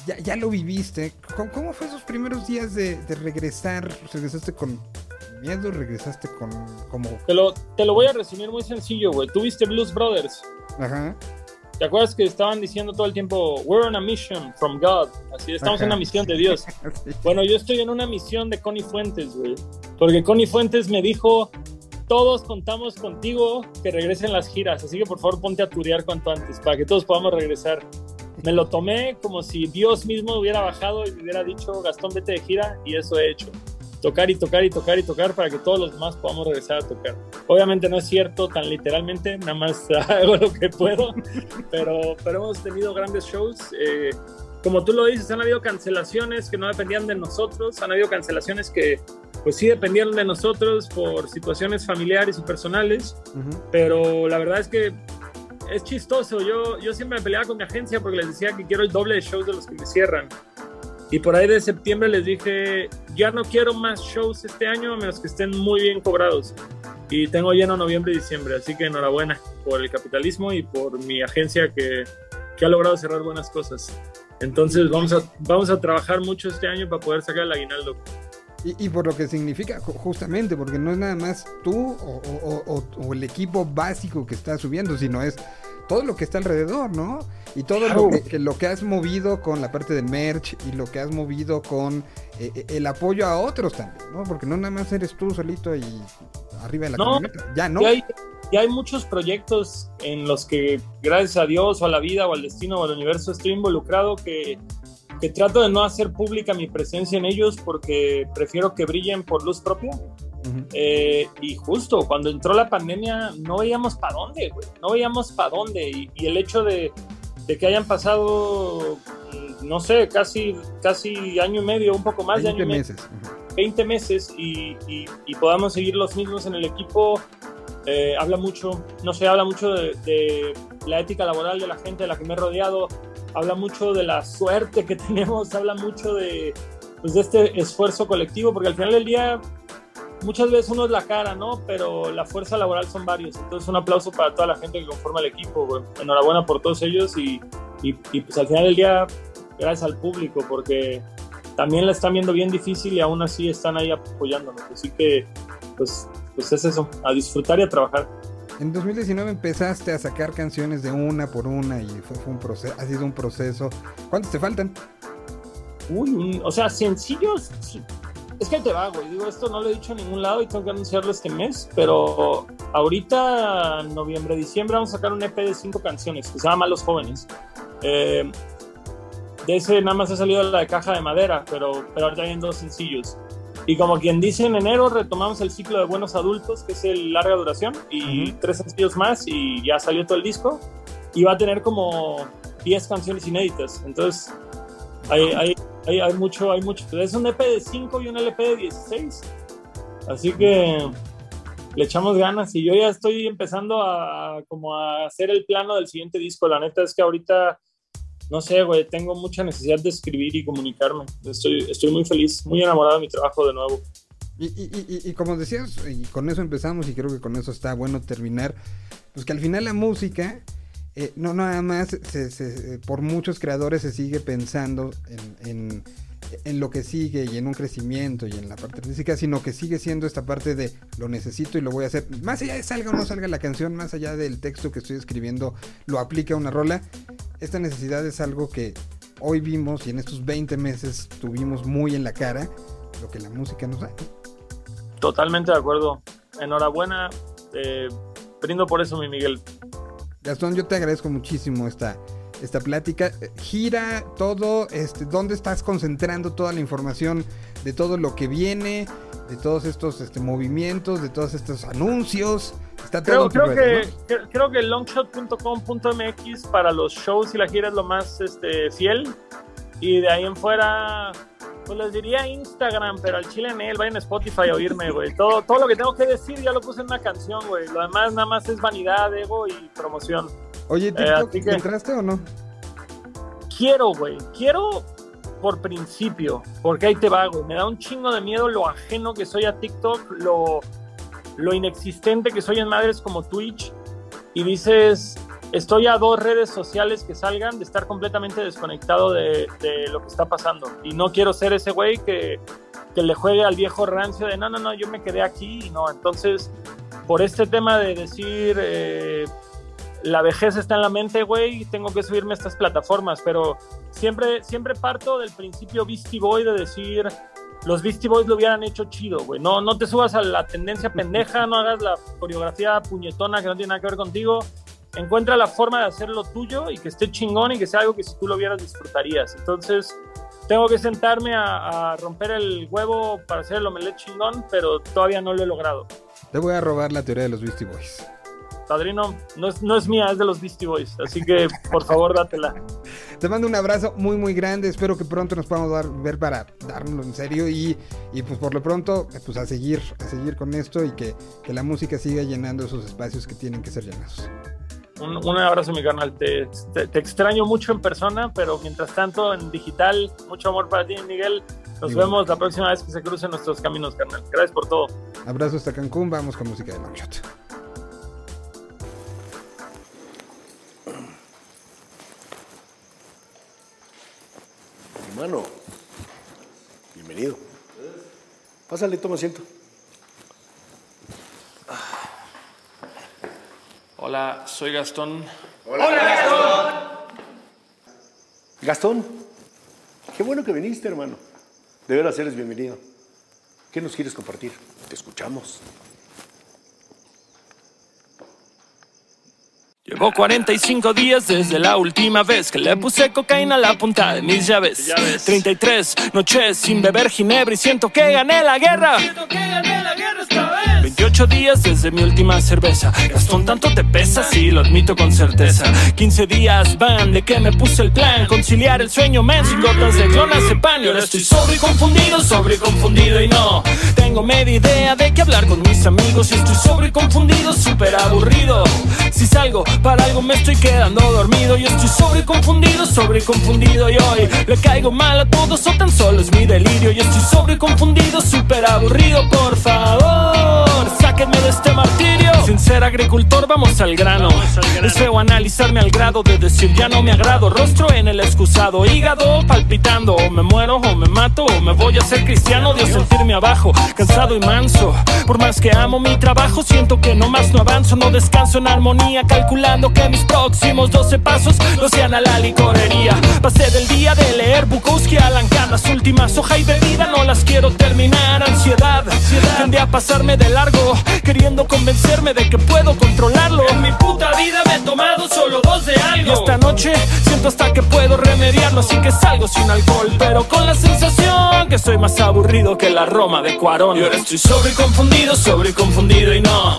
ya, ya lo viviste. ¿Cómo, ¿Cómo, fue esos primeros días de, de regresar? ¿Regresaste con miedo? ¿Regresaste con como...? Te lo, te lo voy a resumir muy sencillo, güey. Tuviste Blues Brothers. Ajá. ¿Te acuerdas que estaban diciendo todo el tiempo, we're on a mission from God? Así, estamos Ajá. en una misión de Dios. Bueno, yo estoy en una misión de Connie Fuentes, güey. Porque Connie Fuentes me dijo, todos contamos contigo que regresen las giras, así que por favor ponte a turear cuanto antes para que todos podamos regresar. Me lo tomé como si Dios mismo hubiera bajado y me hubiera dicho, Gastón, vete de gira, y eso he hecho. Tocar y tocar y tocar y tocar para que todos los demás podamos regresar a tocar. Obviamente no es cierto tan literalmente, nada más hago lo que puedo, pero, pero hemos tenido grandes shows. Eh, como tú lo dices, han habido cancelaciones que no dependían de nosotros, han habido cancelaciones que pues sí dependieron de nosotros por situaciones familiares y personales, uh -huh. pero la verdad es que es chistoso. Yo, yo siempre me peleaba con mi agencia porque les decía que quiero el doble de shows de los que me cierran. Y por ahí de septiembre les dije, ya no quiero más shows este año a menos que estén muy bien cobrados. Y tengo lleno noviembre y diciembre, así que enhorabuena por el capitalismo y por mi agencia que, que ha logrado cerrar buenas cosas. Entonces vamos a, vamos a trabajar mucho este año para poder sacar el aguinaldo. Y, y, por lo que significa, justamente, porque no es nada más tú o, o, o, o, el equipo básico que está subiendo, sino es todo lo que está alrededor, ¿no? Y todo claro. lo, que, que, lo que has movido con la parte del merch y lo que has movido con eh, el apoyo a otros también, ¿no? Porque no nada más eres tú solito y arriba de la no, camioneta. Ya, ¿no? Y hay, y hay muchos proyectos en los que, gracias a Dios o a la vida o al destino o al universo, estoy involucrado que que trato de no hacer pública mi presencia en ellos porque prefiero que brillen por luz propia. Uh -huh. eh, y justo cuando entró la pandemia no veíamos para dónde, güey. No veíamos para dónde. Y, y, el hecho de, de, que hayan pasado, no sé, casi, casi año y medio, un poco más de año meses. y medio. 20 meses y, y, y, podamos seguir los mismos en el equipo. Eh, habla mucho, no sé, habla mucho de, de la ética laboral de la gente de la que me he rodeado, habla mucho de la suerte que tenemos, habla mucho de, pues, de este esfuerzo colectivo, porque al final del día muchas veces uno es la cara, ¿no? Pero la fuerza laboral son varios. Entonces un aplauso para toda la gente que conforma el equipo, güey. Enhorabuena por todos ellos y, y, y, pues al final del día, gracias al público, porque también la están viendo bien difícil y aún así están ahí apoyándonos. Así que, pues, pues es eso, a disfrutar y a trabajar. En 2019 empezaste a sacar canciones de una por una y fue, fue un proceso, ha sido un proceso. ¿Cuántos te faltan? Uy, o sea, sencillos. Es que te va, güey. Digo, esto no lo he dicho en ningún lado y tengo que anunciarlo este mes, pero ahorita, en noviembre, diciembre, vamos a sacar un EP de cinco canciones que se llama Los Jóvenes. Eh, de ese nada más ha salido la de caja de madera, pero, pero ahorita hay dos sencillos. Y como quien dice, en enero retomamos el ciclo de Buenos Adultos, que es el larga duración, y tres sencillos más, y ya salió todo el disco. Y va a tener como 10 canciones inéditas. Entonces, hay, hay, hay, hay mucho, hay mucho. Es un EP de 5 y un LP de 16. Así que le echamos ganas y yo ya estoy empezando a como a hacer el plano del siguiente disco. La neta es que ahorita, no sé, güey, tengo mucha necesidad de escribir y comunicarme. Estoy, estoy muy feliz, muy enamorado de mi trabajo de nuevo. Y, y, y, y, como decías, y con eso empezamos y creo que con eso está bueno terminar, pues que al final la música, eh, no nada más, se, se, por muchos creadores se sigue pensando en, lo que sigue y en un crecimiento y en la parte artística, sino que sigue siendo esta parte de lo necesito y lo voy a hacer. Más allá de salga o no salga la canción, más allá del texto que estoy escribiendo, lo aplica a una rola, esta necesidad es algo que hoy vimos y en estos 20 meses tuvimos muy en la cara lo que la música nos da. Totalmente de acuerdo. Enhorabuena. Eh, por eso, mi Miguel. Gastón, yo te agradezco muchísimo esta, esta plática. Gira todo, este, ¿dónde estás concentrando toda la información de todo lo que viene, de todos estos este, movimientos, de todos estos anuncios? Está todo creo, creo, que, ¿no? creo que longshot.com.mx para los shows y la gira es lo más este, fiel. Y de ahí en fuera, pues les diría Instagram, pero al chile en él, vayan a Spotify a oírme, güey. Todo, todo lo que tengo que decir ya lo puse en una canción, güey. Lo demás nada más es vanidad, ego y promoción. Oye, ¿TikTok eh, que... entraste o no? Quiero, güey. Quiero por principio, porque ahí te va, güey. Me da un chingo de miedo lo ajeno que soy a TikTok, lo, lo inexistente que soy en madres como Twitch. Y dices, estoy a dos redes sociales que salgan de estar completamente desconectado de, lo que está pasando. Y no quiero ser ese güey que, que, le juegue al viejo rancio de no, no, no, yo me quedé aquí y no. Entonces, por este tema de decir eh, la vejez está en la mente, güey, tengo que subirme a estas plataformas. Pero siempre, siempre parto del principio Beastie Boy de decir. Los Beastie Boys lo hubieran hecho chido, güey. No, no te subas a la tendencia pendeja, no hagas la coreografía puñetona que no tiene nada que ver contigo encuentra la forma de hacerlo tuyo y que esté chingón y que sea algo que si tú lo vieras disfrutarías. Entonces, tengo que sentarme a, a romper el huevo para hacer el omelette chingón, pero todavía no lo he logrado. Te voy a robar la teoría de los Beastie Boys. Padrino, no es, no es mía, es de los Beastie Boys, así que por favor dátela. Te mando un abrazo muy muy grande, espero que pronto nos podamos dar, ver para dárnoslo en serio y, y, pues por lo pronto pues a seguir, a seguir con esto y que, que la música siga llenando esos espacios que tienen que ser llenados. Un, un, abrazo, mi carnal. Te, te, te, extraño mucho en persona, pero mientras tanto en digital, mucho amor para ti, Miguel. Nos Igual. vemos la próxima vez que se crucen nuestros caminos, carnal. Gracias por todo. Abrazo hasta Cancún, vamos con música de Longshot. Hermano, bienvenido. Pásale, toma asiento. Hola, soy Gastón. Hola, Hola Gastón. Gastón, qué bueno que viniste, hermano. De veras eres bienvenido. ¿Qué nos quieres compartir? Te escuchamos. Llevo 45 días desde la última vez que le puse cocaína a la punta de mis llaves. llaves. 33 noches sin beber ginebra y siento que gané la guerra. Siento que gané la guerra esta vez. 28 días desde mi última cerveza. Gastón, tanto te pesa, sí, lo admito con certeza. 15 días van de que me puse el plan. Conciliar el sueño menso y gotas de clonazepam. Y ahora estoy sobre y confundido, sobre y confundido y no. Tengo media idea de qué hablar con mis amigos. Y estoy sobre y confundido, súper aburrido. Si salgo para algo me estoy quedando dormido. Yo estoy sobre y confundido, sobre y confundido. Y hoy le caigo mal a todos o tan solo es mi delirio. Yo estoy sobre y confundido, súper aburrido, por favor sáquenme de este martirio. Sin ser agricultor, vamos al grano. Es feo analizarme al grado de decir ya no me agrado. Rostro en el excusado, hígado palpitando. O me muero, o me mato, o me voy a ser cristiano. Dios sentirme abajo, cansado y manso. Por más que amo mi trabajo, siento que no más no avanzo. No descanso en armonía, calculando que mis próximos 12 pasos no sean a la licorería. Pasé del día de leer Bukowski a Lancan. Las últimas hojas y bebida no las quiero terminar. Ansiedad, tendría a pasarme de largo, queriendo convencerme de que puedo controlarlo. En mi puta vida me he tomado solo dos de algo. Y esta noche siento hasta que puedo remediarlo, así que salgo sin alcohol, pero con la sensación que soy más aburrido que la Roma de Cuarón. Y ahora estoy sobre confundido, sobre confundido y no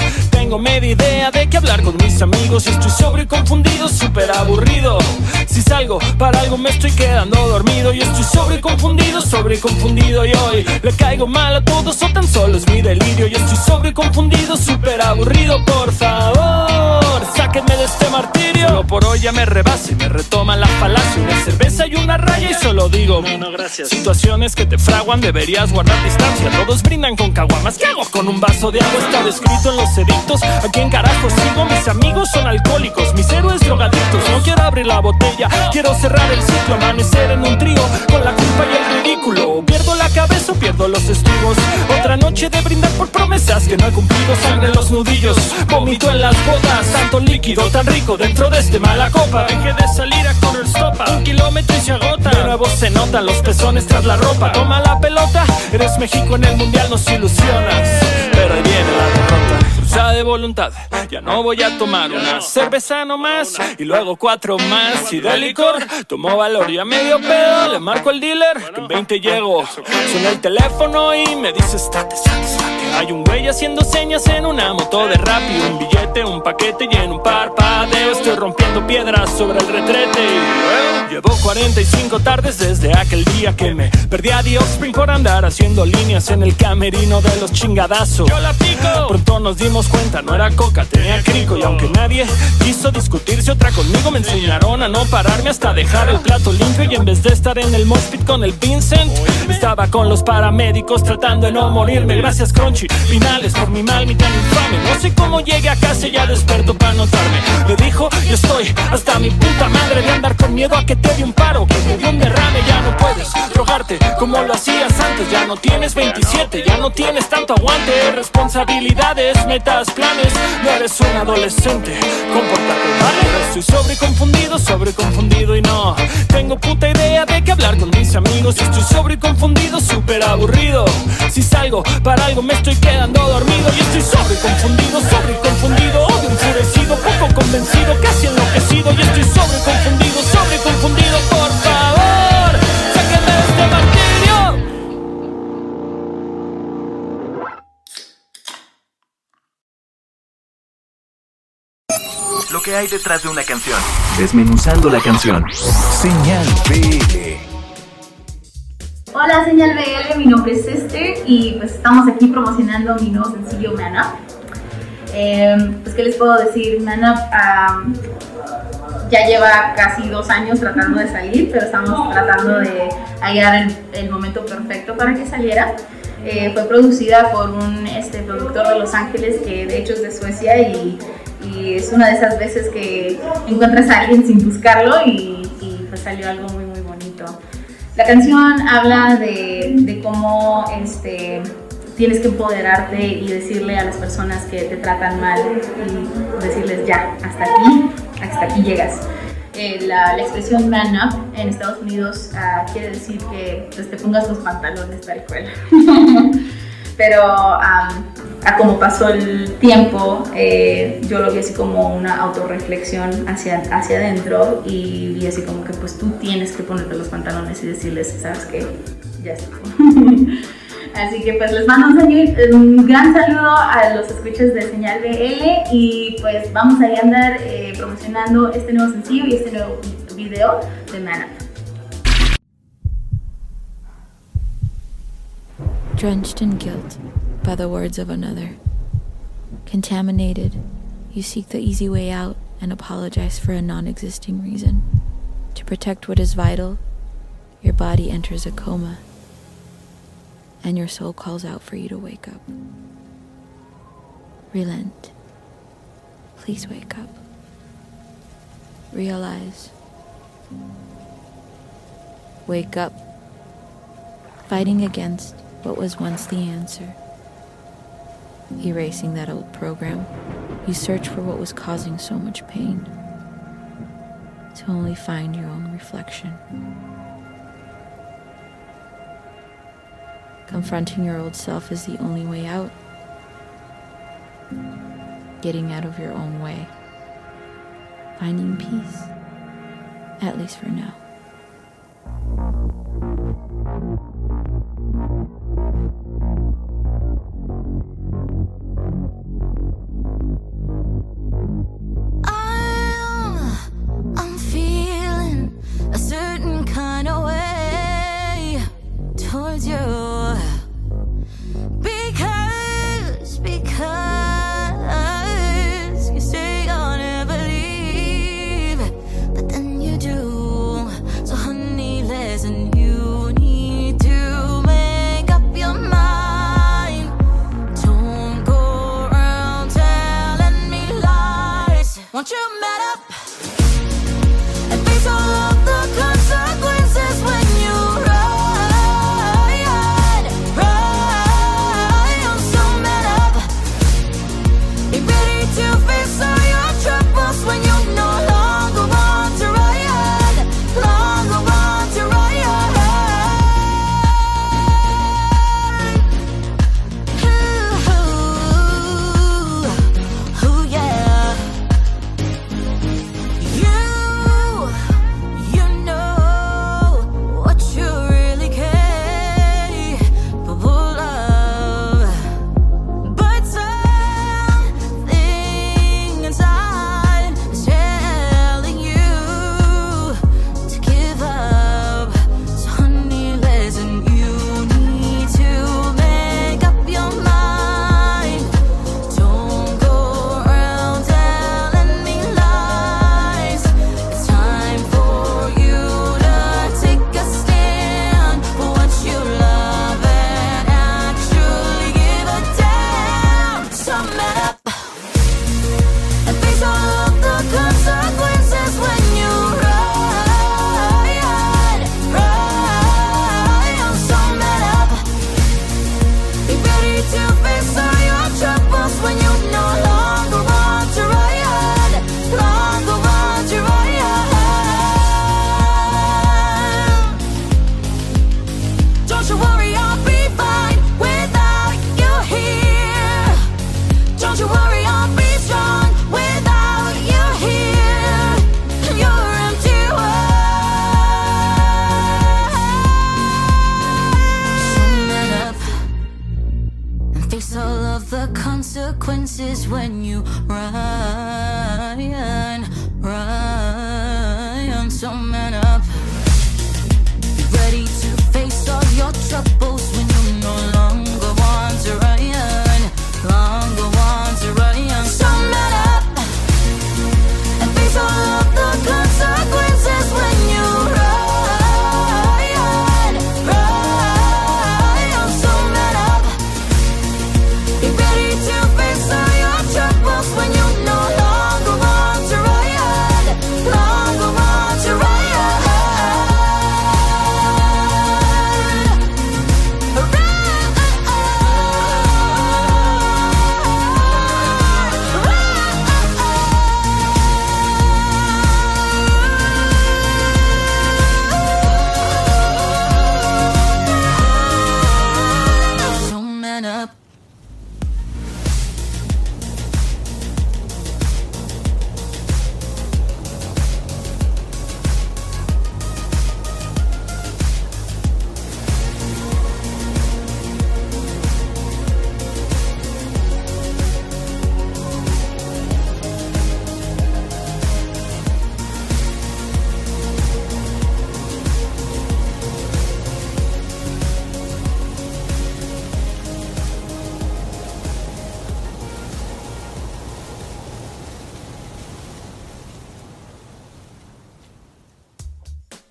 tengo media idea de qué hablar con mis amigos. Estoy sobre y confundido, súper aburrido. Si salgo para algo me estoy quedando dormido. Y estoy sobre y confundido, sobre y confundido. Y hoy le caigo mal a todos o tan solo es mi delirio. Y estoy sobre y confundido, súper aburrido. Por favor, sáquenme de este martirio. Solo por hoy ya me rebasa y me retoma la falacia. Una cerveza y una raya y solo digo: No, no, gracias. Situaciones que te fraguan, deberías guardar distancia. Todos brindan con caguamas. ¿Qué hago con un vaso de agua? Está descrito en los edictos. ¿A quién carajo sigo? Mis amigos son alcohólicos, mis héroes drogadictos. No quiero abrir la botella, quiero cerrar el ciclo, amanecer en un trío con la culpa y el ridículo. Pierdo la cabeza pierdo los estribos. Otra noche de brindar por promesas que no he cumplido. Sangre en los nudillos, vomito en las botas. Tanto líquido tan rico dentro de este mala copa. Dejé de salir a correr stopa. Un kilómetro y se agota. De nuevo se notan los pezones tras la ropa. Toma la pelota, eres México en el mundial, nos ilusionas. Pero ahí la derrota. De voluntad, ya no voy a tomar una cerveza nomás y luego cuatro más. Y de licor tomo valor y a medio pedo le marco al dealer que en 20 llego. Suena el teléfono y me dice estate, estate, estate. Hay un güey haciendo señas en una moto de rap y un billete, un paquete y en un parpadeo estoy rompiendo piedras sobre el retrete. Llevo 45 tardes desde aquel día que me perdí a The Offspring por andar haciendo líneas en el camerino de los chingadazos. Yo la pico. Pronto nos dimos cuenta, no era coca, tenía crico. Y aunque nadie quiso discutirse otra conmigo, me enseñaron a no pararme hasta dejar el plato limpio. Y en vez de estar en el mospit con el Vincent, estaba con los paramédicos tratando de no morirme. Gracias, Crunchy. Finales por mi mal, mi tan infame. No sé cómo llegué a casa y ya desperto para notarme. Me dijo, yo estoy hasta mi puta madre de andar con miedo a que te dé un paro. Que te dio un derrame, ya no puedes drogarte como lo hacías antes. Ya no tienes 27, ya no tienes tanto aguante. Responsabilidades, metas, planes. No eres un adolescente, compórtate, ¿vale? Estoy sobre confundido, sobre confundido y no tengo puta idea de qué hablar con mis amigos. Estoy sobre confundido, súper aburrido. Si salgo para algo me estoy quedando dormido y estoy sobre confundido, sobre confundido, odio enfurecido, poco convencido, casi enloquecido y estoy sobre confundido, sobre confundido, por favor, sáquenme de este martirio. Lo que hay detrás de una canción. Desmenuzando la canción. Señal BL. Hola Señal BL, mi nombre es Esther y pues estamos aquí promocionando mi nuevo sencillo Man Up. Eh, pues qué les puedo decir, Man Up am, ya lleva casi dos años tratando de salir, pero estamos tratando de hallar el, momento perfecto para que saliera. Eh, fue producida por un este, productor de Los Ángeles que de hecho es de Suecia y, y es una de esas veces que encuentras a alguien sin buscarlo y, pues salió algo muy. La canción habla de, cómo este, tienes que empoderarte y decirle a las personas que te tratan mal y decirles ya, hasta aquí, hasta aquí llegas. Eh, la, expresión man up en Estados Unidos ah, quiere decir que pues, te pongas los pantalones tal cual. Pero a como pasó el tiempo, eh, yo lo vi así como una autorreflexión hacia, hacia adentro y vi así como que pues tú tienes que ponerte los pantalones y decirles, ¿sabes qué? Ya está. Así que pues les mando un, gran saludo a los escuchas de Señal BL y pues vamos a andar eh, promocionando este nuevo sencillo y este nuevo video de Man Up. Drenched in guilt by the words of another. Contaminated, you seek the easy way out and apologize for a non existing reason. To protect what is vital, your body enters a coma, and your soul calls out for you to wake up. Relent. Please wake up. Realize. Wake up. Fighting against what was once the answer erasing that old program. You search for what was causing so much pain, to only find your own reflection. Confronting your old self is the only way out. Getting out of your own way. Finding peace, at least for now. towards you because because you say you'll never leave, but then you do. So honey, listen, you need to make up your mind. Don't go around telling me lies. Won't you?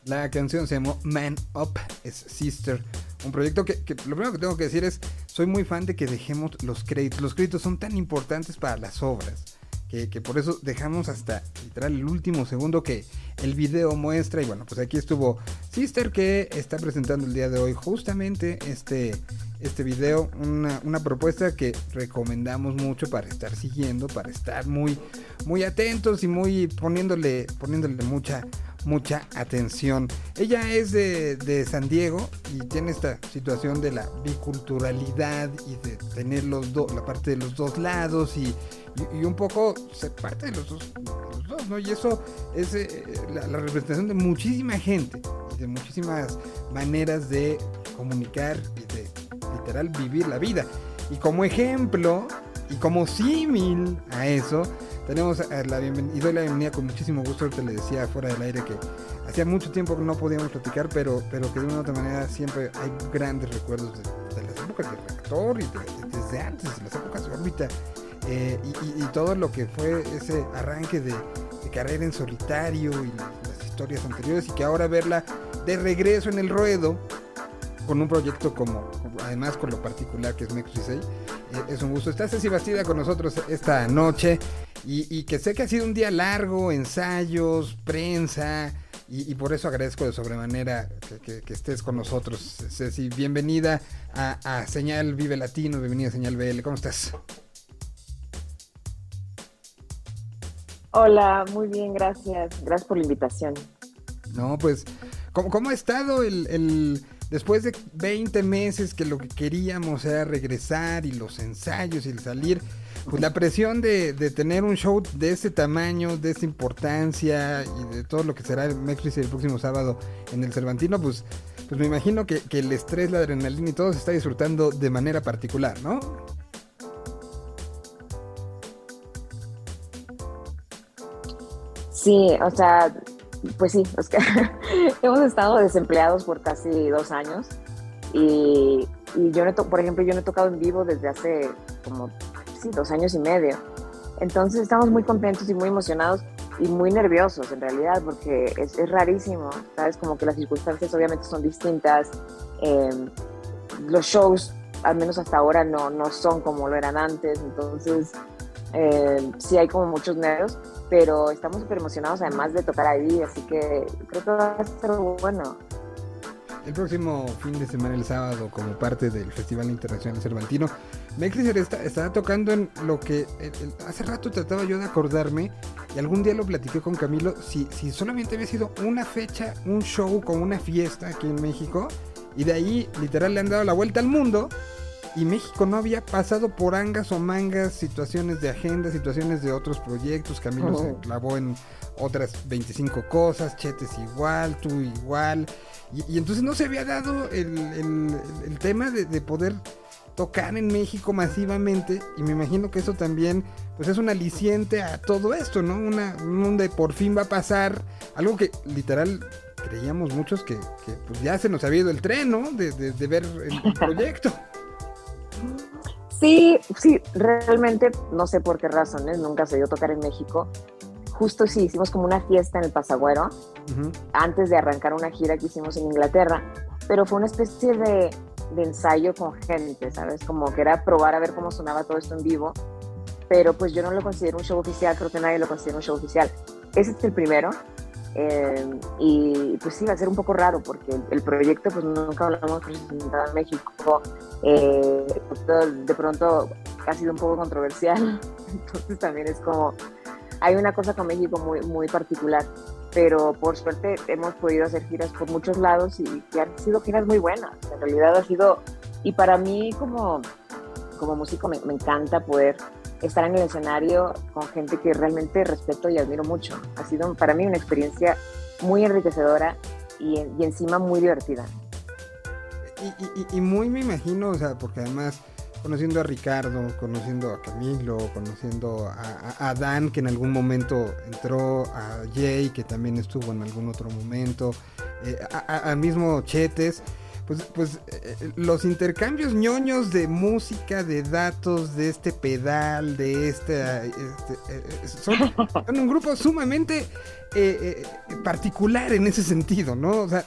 La canción se llamó Man Up es Sister. Un proyecto que, lo primero que tengo que decir es, soy muy fan de que dejemos los créditos. Los créditos son tan importantes para las obras. Que, que por eso dejamos hasta literal el último segundo que el video muestra. Y bueno, pues aquí estuvo Sister que está presentando el día de hoy justamente este, este video. Una, una propuesta que recomendamos mucho para estar siguiendo, para estar muy, muy atentos y muy poniéndole, poniéndole mucha mucha atención. Ella es de, San Diego y tiene esta situación de la biculturalidad y de tener los dos, la parte de los dos lados y, un poco ser parte de los dos, los dos, ¿no? Y eso es eh, la, la representación de muchísima gente y de muchísimas maneras de comunicar y de literal vivir la vida. Y como ejemplo y como símil a eso, tenemos a la bienvenida, y doy la bienvenida con muchísimo gusto, ahorita le decía fuera del aire que hacía mucho tiempo que no podíamos platicar, pero, pero que de una u otra manera siempre hay grandes recuerdos de, las épocas de reactor y de- de- desde antes, de las épocas de órbita, eh, y, todo lo que fue ese arranque de, carrera en solitario y las historias anteriores, y que ahora verla de regreso en el ruedo, con un proyecto como, además con lo particular que es 16, eh, es un gusto. Está Ceci Bastida con nosotros esta noche y, y que sé que ha sido un día largo, ensayos, prensa, y, y por eso agradezco de sobremanera que, que- que estés con nosotros, Ceci. Bienvenida a, a Señal Vive Latino, bienvenida a Señal BL, ¿cómo estás? Hola, muy bien, gracias. Gracias por la invitación. No, pues, ¿cómo, cómo ha estado el, el- después de 20 meses que lo que queríamos era regresar y los ensayos y el salir? Pues la presión de, de tener un show de este tamaño, de esta importancia y de todo lo que será el Mexris el próximo sábado en el Cervantino, pues, pues me imagino que, que el estrés, la adrenalina y todo se está disfrutando de manera particular, ¿no? Sí, o sea, pues sí, es que hemos estado desempleados por casi dos años y, y yo, no por ejemplo, yo no he tocado en vivo desde hace como, sí, dos años y medio. Entonces estamos muy contentos y muy emocionados y muy nerviosos en realidad porque es, es rarísimo, ¿sabes? Como que las circunstancias obviamente son distintas. eh, los shows, al menos hasta ahora, no, no son como lo eran antes. Entonces, eh, sí hay como muchos nervios, pero estamos súper emocionados además de tocar ahí, así que creo que va a ser bueno. El próximo fin de semana, el sábado, como parte del Festival Internacional Cervantino, Mexliser está, tocando en lo que hace rato trataba yo de acordarme y algún día lo platiqué con Camilo, si, si solamente había sido una fecha, un show con una fiesta aquí en México y de ahí literal le han dado la vuelta al mundo y México no había pasado por angas o mangas, situaciones de agenda, situaciones de otros proyectos. Camilo se Ujú. clavó en otras 25 cosas, Chetes igual, tú igual. Y, y entonces no se había dado el, el- el tema de, de poder tocar en México masivamente. Y me imagino que eso también pues es un aliciente a todo esto, ¿no? Una, un donde por fin va a pasar algo que literal creíamos muchos que, que, pues ya se nos había ido el tren, ¿no? De, de- de ver el- el proyecto. Sí, sí, realmente no sé por qué razones, nunca se dio tocar en México. Justo sí, hicimos como una fiesta en el Pasagüero antes de arrancar una gira que hicimos en Inglaterra, pero fue una especie de, de ensayo con gente, ¿sabes? Como que era probar a ver cómo sonaba todo esto en vivo, pero pues yo no lo considero un show oficial, creo que nadie lo considera un show oficial. Ese es el primero, eh, y pues sí, va a ser un poco raro porque el, proyecto pues nunca lo hemos presentado en México, eh, de pronto ha sido un poco controversial, entonces también es como, hay una cosa con México muy, muy particular, pero por suerte hemos podido hacer giras por muchos lados y que han sido giras muy buenas, en realidad ha sido, y para mí como, como músico me, me encanta poder estar en el escenario con gente que realmente respeto y admiro mucho. Ha sido para mí una experiencia muy enriquecedora y, y encima muy divertida. Y, y- y- muy me imagino, o sea, porque además conociendo a Ricardo, conociendo a Camilo, conociendo a, a- Dan, que en algún momento entró, a Jay, que también estuvo en algún otro momento, eh, a- a- mismo Chetes, pues, pues eh, los intercambios ñoños de música, de datos, de este pedal, de este, este, eh, eh, son, son un grupo sumamente eh, eh, particular en ese sentido, ¿no? O sea,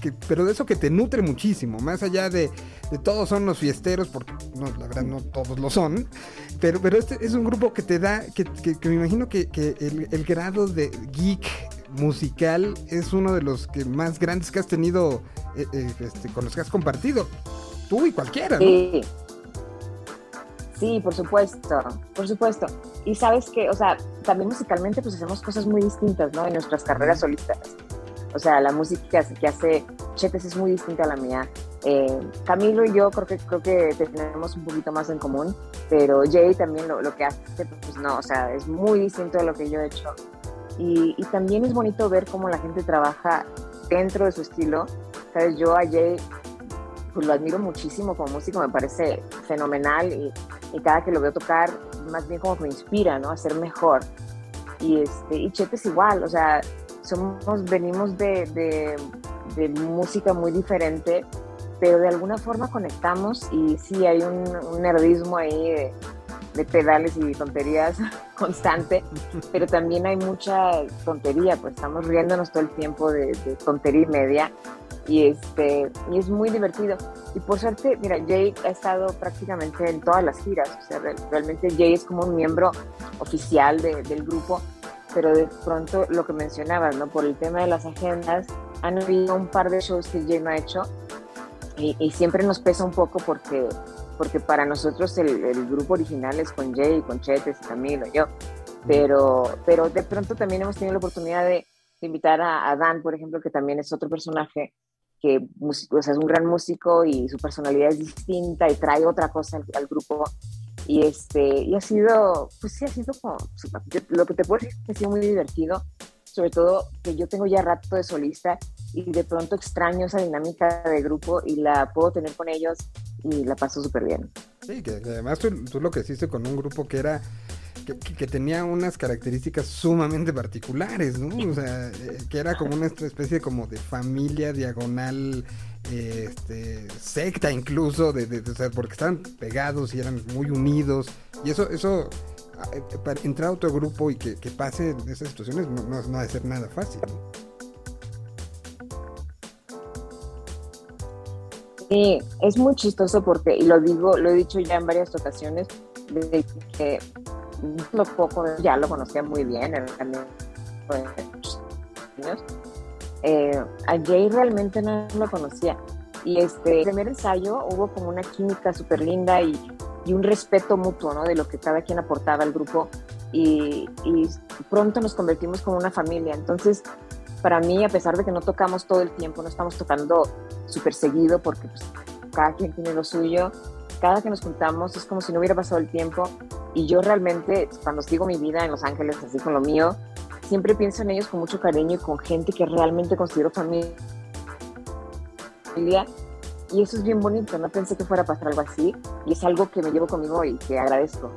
que- pero de eso que te nutre muchísimo, más allá de, de todos son los fiesteros, porque no, la verdad no todos lo son, pero, pero este es un grupo que te da, que, que- que me imagino que, que el, el grado de geek musical es uno de los que más grandes que has tenido, eh, eh, este, con los que has compartido. Tú y cualquiera, ¿no? Sí. Sí, por supuesto, por supuesto. Y sabes que, o sea, también musicalmente pues hacemos cosas muy distintas, ¿no? En nuestras carreras solistas. O sea, la música que hace Chetes es muy distinta a la mía. Eh, Camilo y yo creo que creo que tenemos un poquito más en común, pero Jay también lo, lo que hace, pues no, o sea, es muy distinto de lo que yo he hecho. Y, y también es bonito ver cómo la gente trabaja dentro de su estilo. Sabes, yo a Jay pues lo admiro muchísimo como músico, me parece fenomenal y, y cada que lo veo tocar, más bien como que me inspira, ¿no? A ser mejor. Y, este, y Chete es igual, o sea, somos, venimos de, de, de música muy diferente, pero de alguna forma conectamos y sí hay un, un nerdismo ahí de, de pedales y tonterías constante, pero también hay mucha tontería, pues estamos riéndonos todo el tiempo de, de tontería y media y este y es muy divertido. Y por suerte mira Jay ha estado prácticamente en todas las giras o sea re- realmente Jay es como un miembro oficial de- del grupo pero de pronto lo que mencionabas no por el tema de las agendas han habido un par de shows que Jay no ha hecho y, y siempre nos pesa un poco porque porque para nosotros el, el grupo original es con Jay con Chetes y Camilo yo. Pero pero de pronto también hemos tenido la oportunidad de, de invitar a, a Dan por ejemplo que también es otro personaje que músico, o sea, es un gran músico y su personalidad es distinta y trae otra cosa al, al grupo. Y, este, y ha sido, pues sí, ha sido como, yo- lo que te puedo decir ha sido muy divertido, sobre todo que yo tengo ya rato de solista y de pronto extraño esa dinámica de grupo y la puedo tener con ellos y la paso súper bien. Sí, que, además tú, lo que hiciste con un grupo que era que, tenía unas características sumamente particulares, ¿no? O sea, eh, que era como una especie como de familia diagonal, este, secta incluso, de, de- de- porque estaban pegados y eran muy unidos. Y eso, eso, para entrar a otro grupo y que, que pase esas situaciones no, no, ha de ser nada fácil. Sí, es muy chistoso porque, y lo digo, lo he dicho ya en varias ocasiones, de que lo poco, ya lo conocía muy bien, muchos años. Eh, a Jay realmente no lo conocía. Y este primer ensayo hubo como una química súper linda y, y un respeto mutuo, ¿no? De lo que cada quien aportaba al grupo. Y, y pronto nos convertimos como una familia. Entonces, para mí, a pesar de que no tocamos todo el tiempo, no estamos tocando súper seguido porque pues, cada quien tiene lo suyo, cada que nos juntamos es como si no hubiera pasado el tiempo y yo realmente cuando sigo mi vida en Los Ángeles, así con lo mío, siempre pienso en ellos con mucho cariño y con gente que realmente considero familia y eso es bien bonito, no pensé que fuera a pasar algo así y es algo que me llevo conmigo y que agradezco.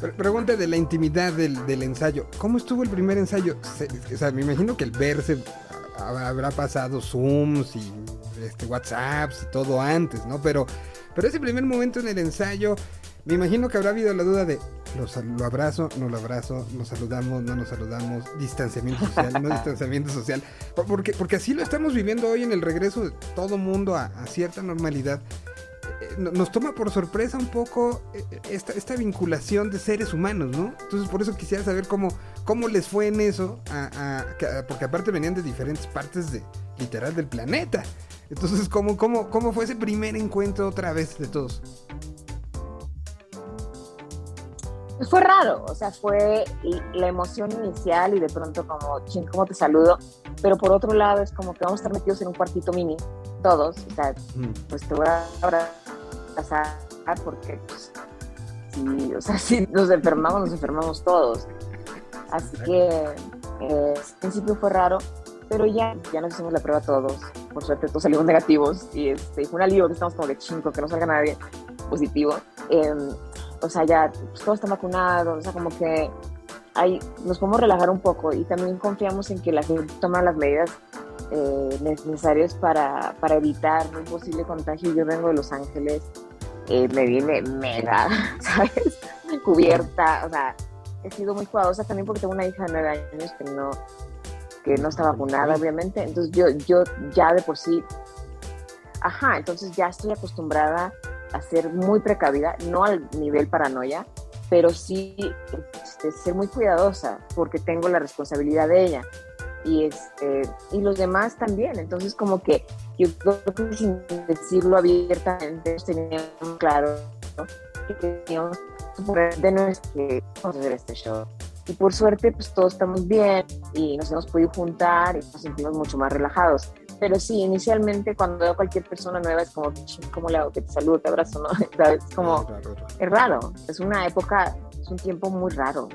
Pre- Pregunta de la intimidad del, del ensayo. ¿Cómo estuvo el primer ensayo? Se- o sea, me imagino que el verse ha- habrá pasado Zooms y este, WhatsApps y todo antes, ¿no? Pero, pero ese primer momento en el ensayo, me imagino que habrá habido la duda de lo, abrazo, no lo abrazo, nos saludamos, no nos saludamos, distanciamiento social, no distanciamiento social. Por- Porque, porque así lo estamos viviendo hoy en el regreso de todo mundo a, a cierta normalidad. Eh, no- nos toma por sorpresa un poco eh, esta, esta vinculación de seres humanos, ¿no? Entonces por eso quisiera saber cómo, cómo les fue en eso, a- a- porque aparte venían de diferentes partes de literal del planeta. Entonces, ¿cómo, cómo, ¿cómo fue ese primer encuentro otra vez de todos? Fue raro, o sea, fue la emoción inicial y de pronto como, ching, ¿cómo te saludo? Pero por otro lado es como que vamos a estar metidos en un cuartito mini, todos, o sea, pues te voy a abrazar porque, pues, sí, o sea, si nos enfermamos, nos enfermamos todos. Así que eh, al principio fue raro, pero ya, ya nos hicimos la prueba todos. Por suerte todos salimos negativos y este, fue un alivio que estamos como de chingo, que no salga nadie positivo. Eh, o sea, ya pues, todos están vacunados, o sea, como que hay, nos podemos relajar un poco y también confiamos en que la gente toma las medidas eh, necesarias para, para evitar un posible contagio. Yo vengo de Los Ángeles, eh, me vine mega, ¿sabes? Cubierta, o sea, he sido muy cuidadosa también porque tengo una hija de nueve años que no, que no está vacunada, obviamente. Entonces yo, yo ya de por sí, ajá, entonces ya estoy acostumbrada a ser muy precavida, no al nivel paranoia, pero sí este, ser muy cuidadosa porque tengo la responsabilidad de ella. Y este y los demás también. Entonces como que yo creo que sin decirlo abiertamente teníamos claro ¿no? que teníamos de nuestro hacer este show. Y por suerte pues todos estamos bien y nos hemos podido juntar y nos sentimos mucho más relajados pero sí, inicialmente cuando veo a cualquier persona nueva es como, "Ching, ¿cómo le hago que te saludo, te abrazo? ¿no? ¿Sabes? Es como, es raro, es una época, es un tiempo muy raro.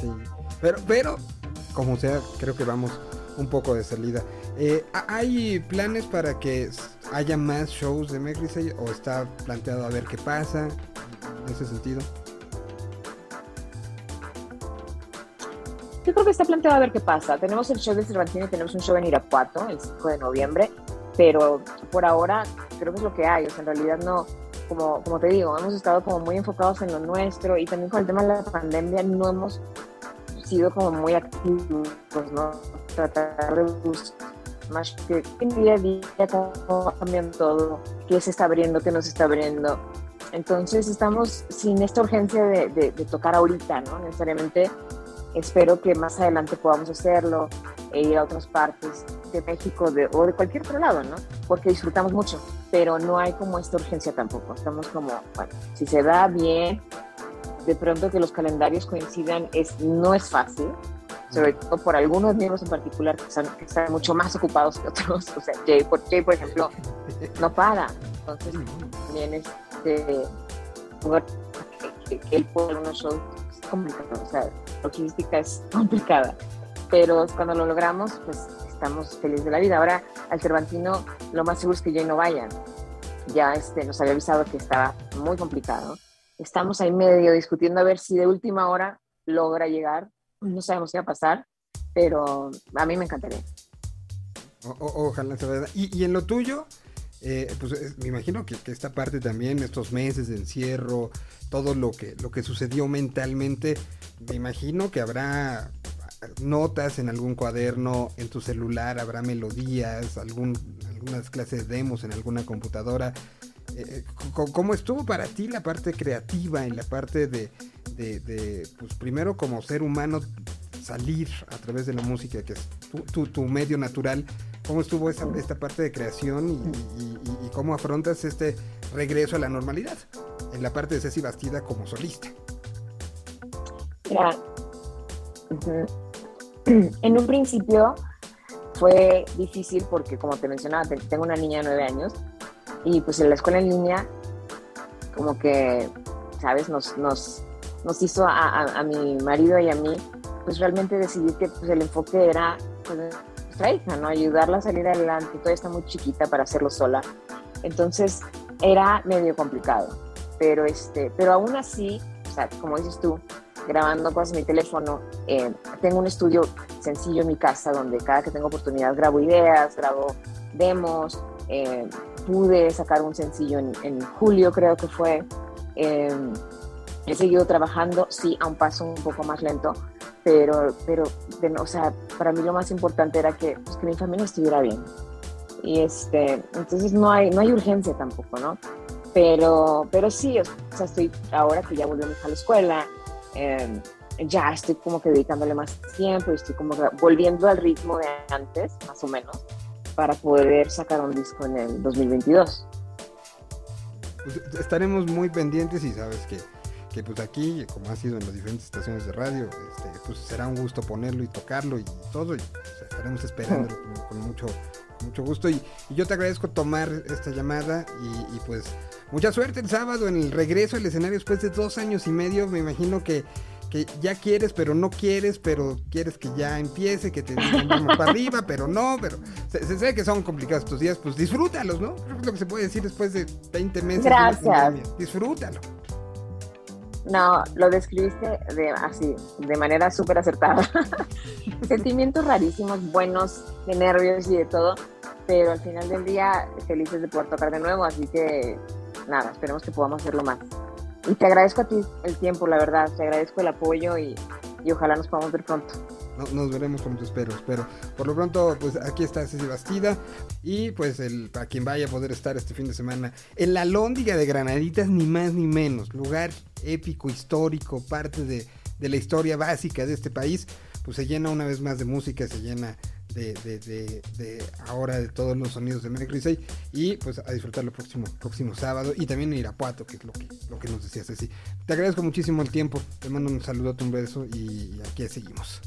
Sí. Pero, pero, como sea, creo que vamos un poco de salida. Eh, ¿ha- ¿Hay planes para que haya más shows de Megrisey o está planteado a ver qué pasa en ese sentido? Yo creo que está planteado a ver qué pasa. Tenemos el show de Cervantino tenemos un show en Irapuato el 5 de noviembre, pero por ahora creo que es lo que hay. O sea, en realidad no, como, como te digo, hemos estado como muy enfocados en lo nuestro y también con el tema de la pandemia no hemos sido como muy activos, ¿no? Tratar de buscar más que día a día cómo va cambiando todo, qué se está abriendo, qué no se está abriendo. Entonces estamos sin esta urgencia de, de- de tocar ahorita, ¿no? Necesariamente espero que más adelante podamos hacerlo e ir a otras partes de México de- o de cualquier otro lado, ¿no? Porque disfrutamos mucho, pero no hay como esta urgencia tampoco. Estamos como, bueno, si se da bien, de pronto que los calendarios coincidan es, no es fácil, sobre todo por algunos miembros en particular que están, que están mucho más ocupados que otros. O sea, Jay, por, Jay, por ejemplo, no para. Entonces, también este, que, que él pueda unos shows complicado. O sea, logística es complicada. Pero cuando lo logramos, pues estamos felices de la vida. Ahora, al Cervantino, lo más seguro es que Jay no vaya. Ya este, nos había avisado que estaba muy complicado. Estamos ahí medio discutiendo a ver si de última hora logra llegar. No sabemos qué va a pasar, pero a mí me encantaría. O- o- ojalá. Y, y en lo tuyo, eh, pues es- me imagino que, esta parte también, estos meses de encierro, todo lo que, lo que sucedió mentalmente, me imagino que habrá notas en algún cuaderno, en tu celular, habrá melodías, algunas clases de demos en alguna computadora. Eh, ¿Cómo estuvo para ti la parte creativa y la parte de, de- de, pues primero como ser humano salir a través de la música, que es tu, tu- tu medio natural? ¿Cómo estuvo esta parte de creación y, cómo afrontas este regreso a la normalidad en la parte de Ceci Bastida como solista? Mira, en un principio fue difícil porque, como te mencionaba, te- tengo una niña de nueve años y pues en la escuela en línea, como que, ¿sabes? Nos, nos, hizo a mi marido y a mí, pues realmente decidir que pues, el enfoque era pues, nuestra hija, ¿no? Ayudarla a salir adelante, todavía está muy chiquita para hacerlo sola. Entonces era medio complicado, pero, este, pero aún así, o sea, como dices tú, grabando cosas en mi teléfono. Eh, tengo un estudio sencillo en mi casa donde cada que tengo oportunidad grabo ideas, grabo demos. eh, pude sacar un sencillo en, en julio, creo que fue. Eh, he seguido trabajando, sí, a un paso un poco más lento, pero, pero de- o sea, para mí lo más importante era que, pues, que mi familia estuviera bien. Y este, entonces no hay, no hay urgencia tampoco, ¿no? Pero, pero sí, o sea, estoy ahora que ya volvió mi hija a la escuela, eh, ya estoy como que dedicándole más tiempo estoy como volviendo al ritmo de antes, más o menos, para poder sacar un disco en el 2022. Pues, estaremos muy pendientes y sabes que, que pues aquí, como ha sido en las diferentes estaciones de radio, este, pues será un gusto ponerlo y tocarlo y todo, y pues, estaremos esperando con, con mucho, mucho gusto. Y, y yo te agradezco tomar esta llamada y, y, pues mucha suerte el sábado en el regreso al escenario después de dos años y medio. Me imagino que, que ya quieres, pero no quieres, pero quieres que ya empiece, que te digan vamos para arriba, pero no, pero se, se sabe que son complicados estos días, pues disfrútalos, ¿no? Creo que es lo que se puede decir después de 20 meses. Gracias. Disfrútalo. No, lo describiste de, así, de manera súper acertada. Sentimientos rarísimos, buenos, de nervios y de todo, pero al final del día felices de poder tocar de nuevo, así que nada, esperemos que podamos hacerlo más. Y te agradezco a ti el tiempo, la verdad, te agradezco el apoyo y, y ojalá nos podamos ver pronto. No- nos veremos pronto, espero, espero. Por lo pronto, pues aquí está Ceci Bastida. Y pues el, para quien vaya a poder estar este fin de semana en la Lóndiga de Granaditas, ni más ni menos. Lugar épico, histórico, parte de, de la historia básica de este país. Pues se llena una vez más de música, se llena de, de, de, ahora de todos los sonidos de Christmas y pues a disfrutar el próximo, próximo sábado y también en Irapuato, que es lo que, lo que nos decía Ceci. Te agradezco muchísimo el tiempo, te mando un saludote, un beso y aquí seguimos.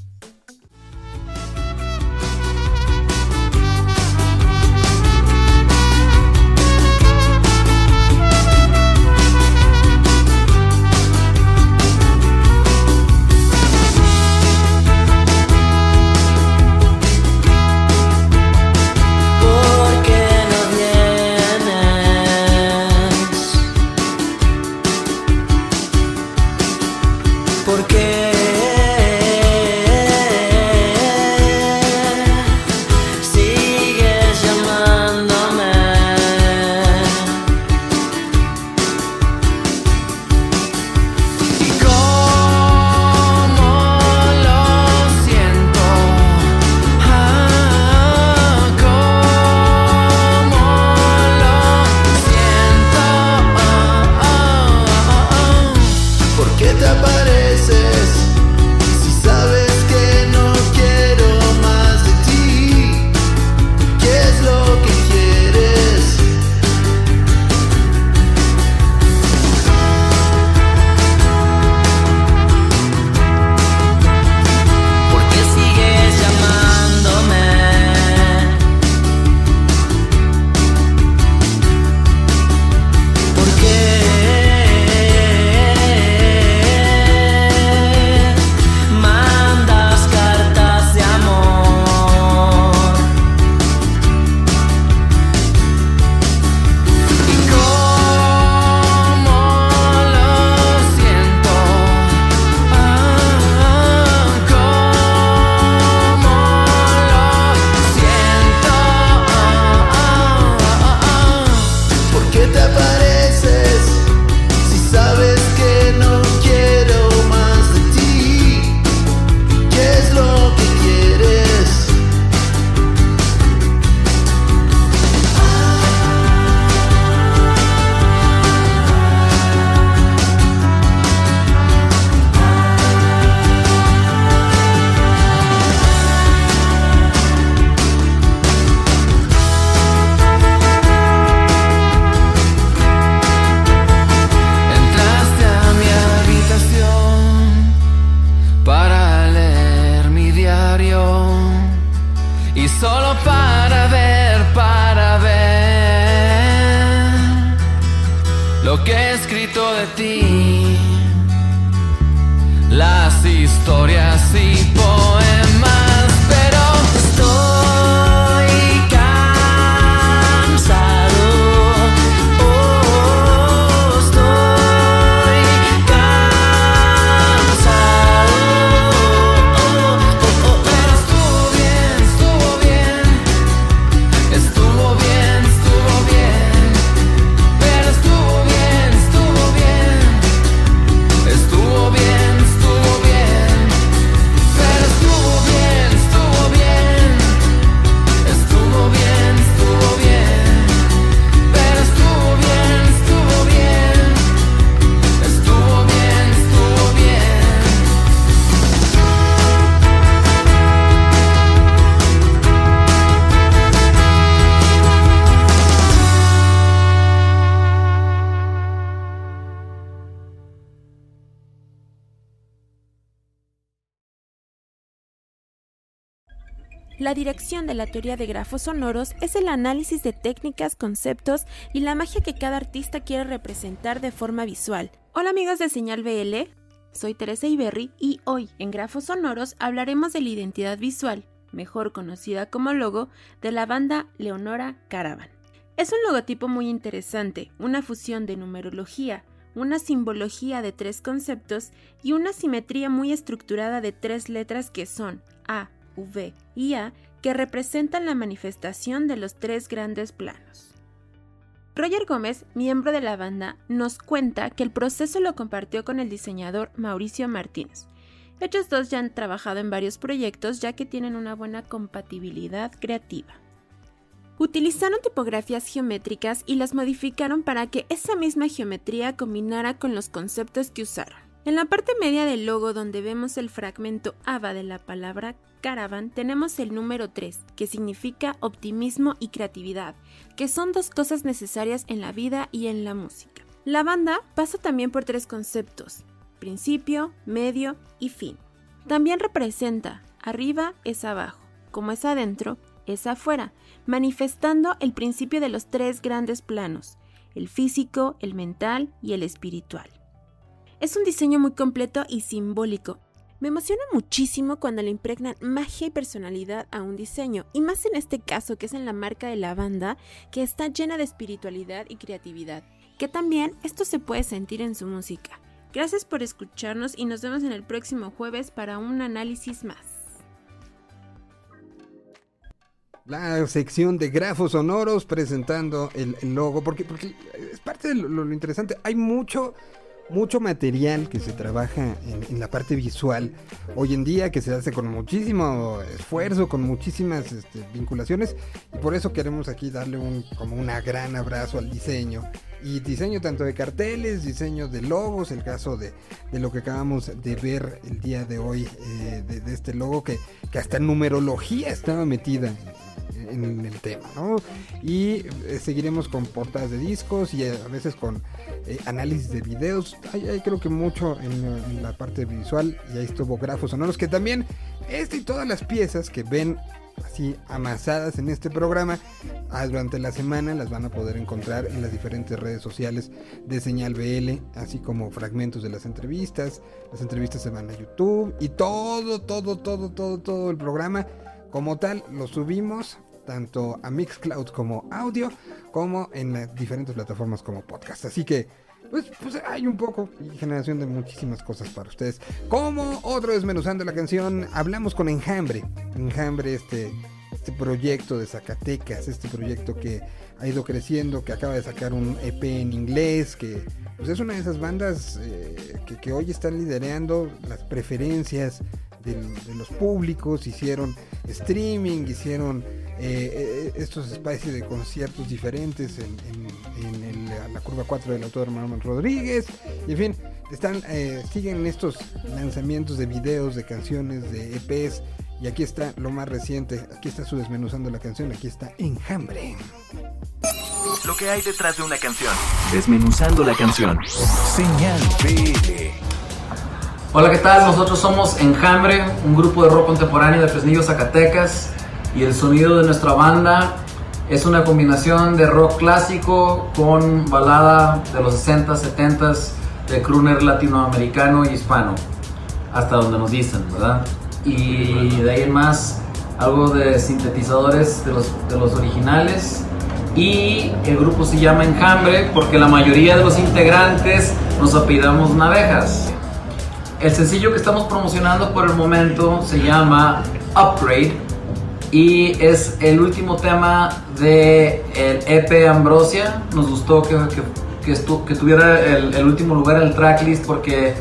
La teoría de grafos sonoros es el análisis de técnicas, conceptos y la magia que cada artista quiere representar de forma visual. Hola amigos de Señal BL, soy Teresa Iberri y hoy en Grafos Sonoros hablaremos de la identidad visual, mejor conocida como logo, de la banda Leonora Caravan. Es un logotipo muy interesante, una fusión de numerología, una simbología de tres conceptos y una simetría muy estructurada de tres letras que son A, V y A, que representan la manifestación de los tres grandes planos. Roger Gómez, miembro de la banda, nos cuenta que el proceso lo compartió con el diseñador Mauricio Martínez, Ellos dos ya han trabajado en varios proyectos ya que tienen una buena compatibilidad creativa. Utilizaron tipografías geométricas y las modificaron para que esa misma geometría combinara con los conceptos que usaron. En la parte media del logo donde vemos el fragmento ABA de la palabra caravan tenemos el número 3, que significa optimismo y creatividad, que son dos cosas necesarias en la vida y en la música. La banda pasa también por tres conceptos, principio, medio y fin. También representa arriba es abajo, como es adentro, es afuera, manifestando el principio de los tres grandes planos, el físico, el mental y el espiritual. Es un diseño muy completo y simbólico. Me emociona muchísimo cuando le impregnan magia y personalidad a un diseño, y más en este caso que es en la marca de la banda, que está llena de espiritualidad y creatividad, que también esto se puede sentir en su música. Gracias por escucharnos y nos vemos en el próximo jueves para un análisis más. La sección de grafos sonoros presentando el, logo, porque, porque es parte de lo interesante. Hay mucho, mucho material que se trabaja en, la parte visual hoy en día, que se hace con muchísimo esfuerzo, con muchísimas este, vinculaciones, y por eso queremos aquí darle un, como un gran abrazo al diseño. Y diseño tanto de carteles, diseño de logos, el caso de, lo que acabamos de ver el día de hoy, eh, de, de, este logo que, que hasta numerología estaba metida en, el tema, ¿no? Y eh, seguiremos con portadas de discos y eh, a veces con eh, análisis de videos. Hay, hay, creo que mucho en, en, la parte visual y ahí estuvo grafos sonoros que también este y todas las piezas que ven así amasadas en este programa ah, durante la semana las van a poder encontrar en las diferentes redes sociales de Señal BL así como fragmentos de las entrevistas las entrevistas se van a YouTube y todo todo todo todo todo el programa como tal lo subimos tanto a Mixcloud como audio, como en diferentes plataformas como podcast. Así que, pues, pues hay un poco y generación de muchísimas cosas para ustedes. Como otro desmenuzando la canción, hablamos con Enjambre. Enjambre, este, este proyecto de Zacatecas, este proyecto que ha ido creciendo, que acaba de sacar un EP en inglés, que pues es una de esas bandas eh, que hoy están liderando las preferencias de, de, los públicos, hicieron streaming, hicieron eh, estos espacios de conciertos diferentes en, en, en el, la curva 4 del autor Manuel Rodríguez, y en fin, están, eh, siguen estos lanzamientos de videos, de canciones, de EPs, y aquí está lo más reciente, aquí está su desmenuzando la canción, aquí está Enjambre. Lo que hay detrás de una canción. Desmenuzando la canción. Señal BL. Hola, ¿qué tal? Nosotros somos Enjambre, un grupo de rock contemporáneo de Fresnillo, Zacatecas. Y el sonido de nuestra banda es una combinación de rock clásico con balada de los 60s, 70s, de crooner latinoamericano y hispano. Hasta donde nos dicen, ¿verdad? Y de ahí en más, algo de sintetizadores de los, de los originales. Y el grupo se llama Enjambre porque la mayoría de los integrantes nos apellidamos Navejas. El sencillo que estamos promocionando por el momento se llama Upgrade y es el último tema de el EP Ambrosia. Nos gustó que, que, que, estu, que tuviera el, el, último lugar en el tracklist porque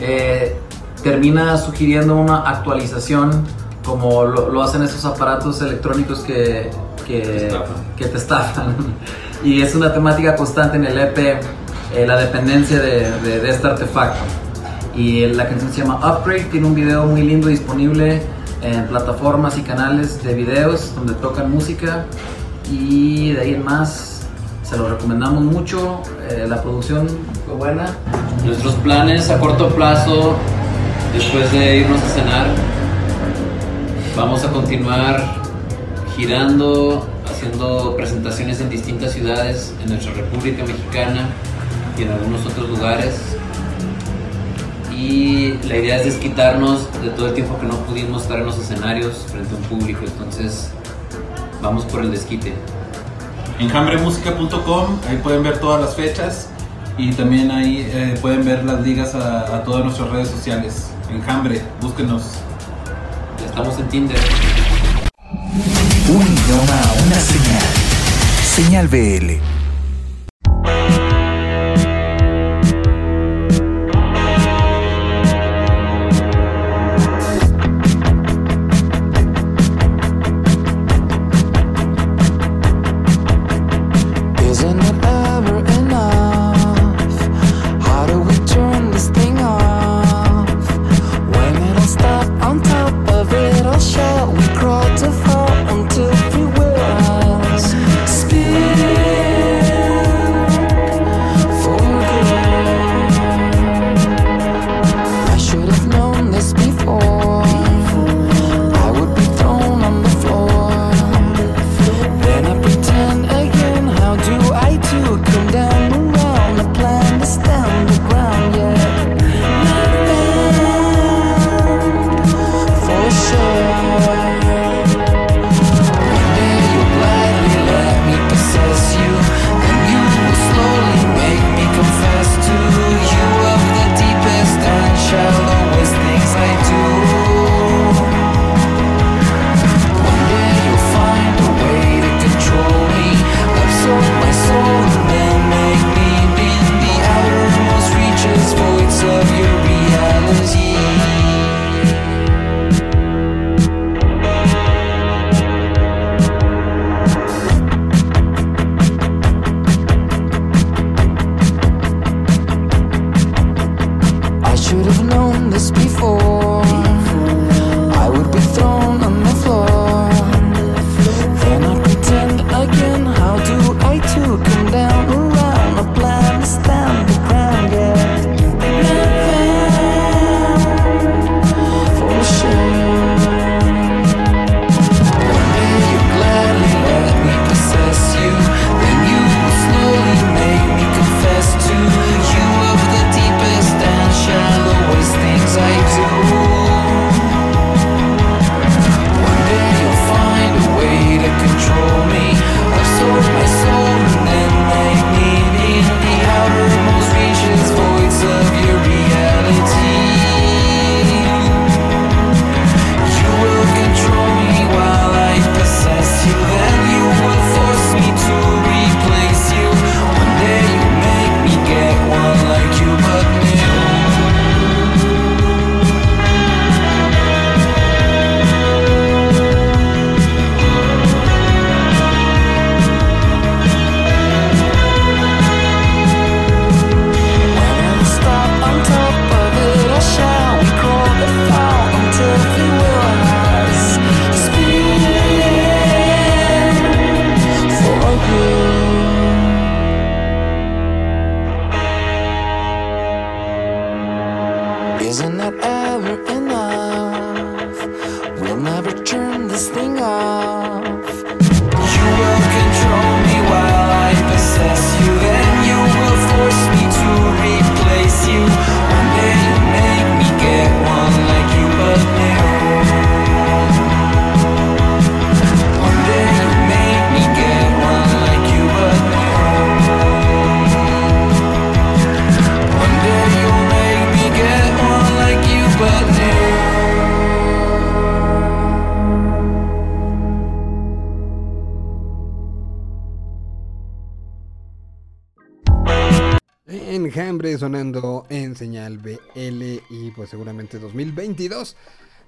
eh, termina sugiriendo una actualización como lo, lo, hacen esos aparatos electrónicos que, que, te estafan. que te estafan. y es una temática constante en el EP, eh, la dependencia de, de, de este artefacto. Y la canción se llama Upgrade, tiene un video muy lindo disponible en plataformas y canales de videos donde tocan música. Y de ahí en más se lo recomendamos mucho, eh, la producción fue buena. Nuestros planes a corto plazo, después de irnos a cenar, vamos a continuar girando, haciendo presentaciones en distintas ciudades en nuestra República Mexicana y en algunos otros lugares y la idea es desquitarnos de todo el tiempo que no pudimos estar en los escenarios frente a un público, entonces vamos por el desquite. Enjambremusica.com, ahí pueden ver todas las fechas y también ahí eh, pueden ver las ligas a, a, todas nuestras redes sociales. Enjambre, búsquenos. Ya estamos en Tinder. Un idioma, una señal. Señal BL.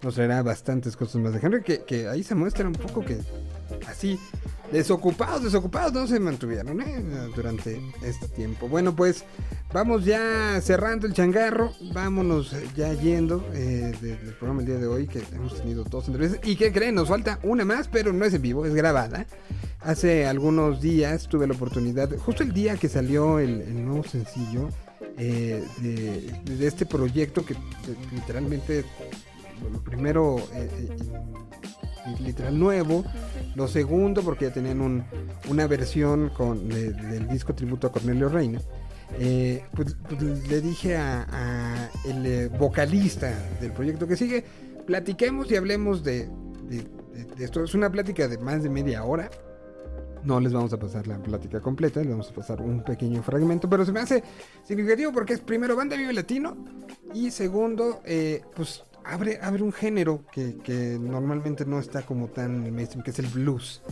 Nos traerá bastantes cosas más de Enjambre que, ahí se muestra un poco que así desocupados, desocupados no se mantuvieron ¿eh? durante este tiempo. Bueno pues vamos ya cerrando el changarro, vámonos ya yendo eh, de- del programa el día de hoy que hemos tenido dos entrevistas y que creen, nos falta una más pero no es en vivo, es grabada. Hace algunos días tuve la oportunidad, justo el día que salió el, nuevo sencillo eh, de, este proyecto que literalmente primero eh, eh, literal nuevo, lo segundo porque ya tenían un- una versión con, de- del disco tributo a Cornelio Reina. Eh, pues, pues, le dije a, a el eh, vocalista del proyecto que sigue, platiquemos y hablemos de, de- de- de esto. Es una plática de más de media hora. No les vamos a pasar la plática completa, les vamos a pasar un pequeño fragmento, pero se me hace significativo porque es primero banda vive latino y segundo, eh, pues abre, abre un género que, normalmente no está como tan mainstream, que es el blues.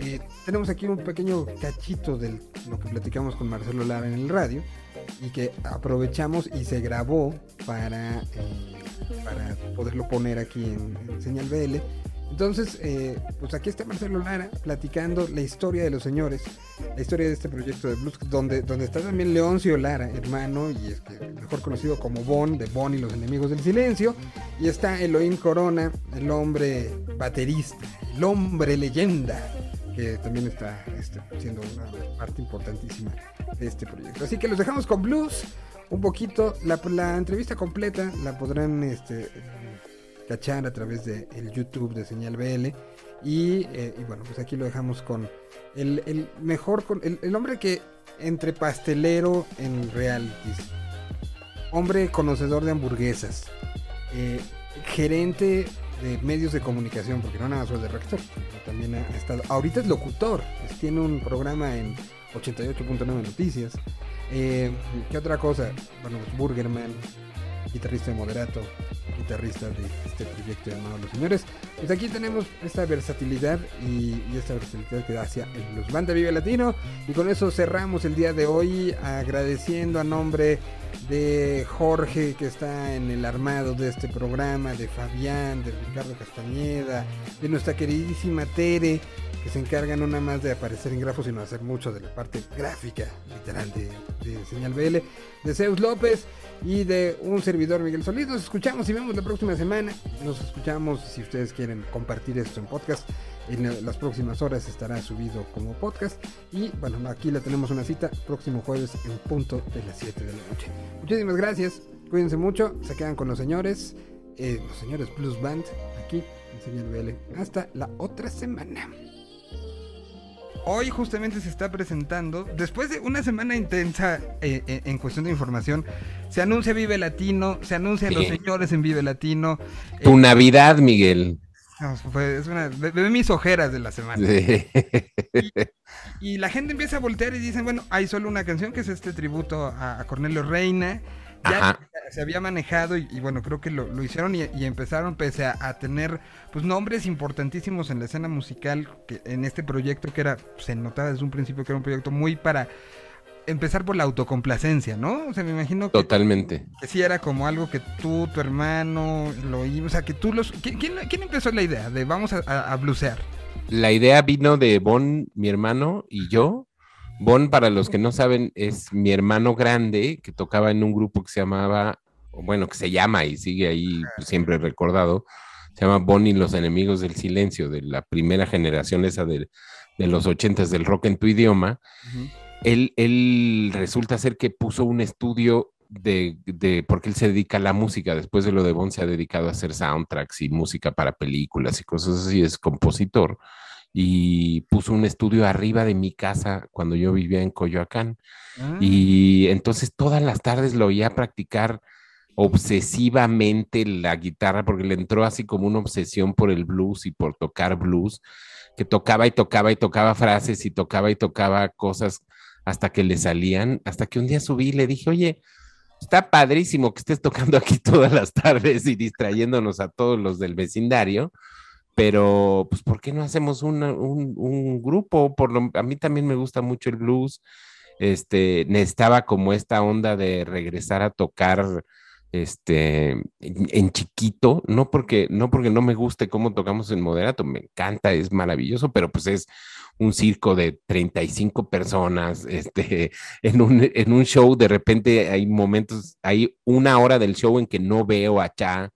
Eh, tenemos aquí un pequeño cachito de lo que platicamos con Marcelo Lara en el radio y que aprovechamos y se grabó para, eh, poderlo poner aquí en, en Señal BL. Entonces, eh, pues aquí está Marcelo Lara platicando la historia de los señores, la historia de este proyecto de blues, donde, donde está también Leoncio Lara, hermano, y es que mejor conocido como Bon, de Bon y los enemigos del silencio, y está Elohim Corona, el hombre baterista, el hombre leyenda, que también está este, siendo una parte importantísima de este proyecto. Así que los dejamos con blues, un poquito, la, la entrevista completa la podrán este, cachar a través del el YouTube de Señal BL. Y, eh, y bueno, pues aquí lo dejamos con el, mejor, el, el hombre que entre pastelero en realities, hombre conocedor de hamburguesas, eh, gerente de medios de comunicación, porque no nada más fue de rector, también ha estado, ahorita es locutor, es- tiene un programa en 88.9 Noticias. Eh, ¿Qué otra cosa? Bueno, pues Burgerman, guitarrista de Moderato, guitarrista de este proyecto llamado Los Señores. Pues aquí tenemos esta versatilidad y, esta versatilidad que da hacia el Blues Banda Vive Latino. Y con eso cerramos el día de hoy agradeciendo a nombre de Jorge que está en el armado de este programa, de Fabián, de Ricardo Castañeda, de nuestra queridísima Tere que se encargan no nada más de aparecer en grafos, sino de hacer mucho de la parte gráfica, literal, de, de Señal BL, de Zeus López y de un servidor Miguel Solís. Nos escuchamos y vemos la próxima semana. Nos escuchamos si ustedes quieren compartir esto en podcast. En las próximas horas estará subido como podcast. Y bueno, aquí la tenemos una cita próximo jueves en punto de las 7 de la noche. Muchísimas gracias. Cuídense mucho. Se quedan con los señores. eh, los señores Blues Band aquí en Señal BL. Hasta la otra semana. Hoy justamente se está presentando, después de una semana intensa eh, eh, en cuestión de información, se anuncia Vive Latino, se anuncian los señores en Vive Latino. eh, Tu Navidad, Miguel. es una, mis ojeras de la semana. Sí. Y la gente empieza a voltear y dicen, bueno, hay solo una canción que es este tributo a, a Cornelio Reina. Ya se había manejado y, y bueno, creo que lo, lo hicieron y, y empezaron pese a, a tener pues nombres importantísimos en la escena musical que en este proyecto que era, se notaba desde un principio que era un proyecto muy para empezar por la autocomplacencia, ¿no? O sea, me imagino que, Totalmente. que sí era como algo que tú, tu hermano, lo o sea, que tú los... ¿Quién, quién, quién empezó la idea de vamos a, a, a blusear? La idea vino de Bon, mi hermano y yo. Bon, para los que no saben, es mi hermano grande que tocaba en un grupo que se llamaba, bueno, que se llama y sigue ahí pues, siempre recordado. Se llama Bon y los enemigos del silencio, de la primera generación esa de, de los ochentas del rock en tu idioma. Él, él resulta ser que puso un estudio de, de, porque él se dedica a la música. Después de lo de Bon se ha dedicado a hacer soundtracks y música para películas y cosas así, es compositor. Y puso un estudio arriba de mi casa cuando yo vivía en Coyoacán. Ah. Y entonces todas las tardes lo oía practicar obsesivamente la guitarra porque le entró así como una obsesión por el blues y por tocar blues, que tocaba y tocaba y tocaba frases y tocaba y tocaba cosas hasta que le salían, hasta que un día subí y le dije, oye, está padrísimo que estés tocando aquí todas las tardes y distrayéndonos a todos los del vecindario, pero pues ¿por qué no hacemos un, un grupo? Por lo, a mí también me gusta mucho el blues, este, necesitaba como esta onda de regresar a tocar este en, en chiquito, no porque no porque no me guste cómo tocamos en moderato, me encanta, es maravilloso, pero pues es un circo de 35 personas, este, en un, en un show de repente hay momentos, hay una hora del show en que no veo a Cha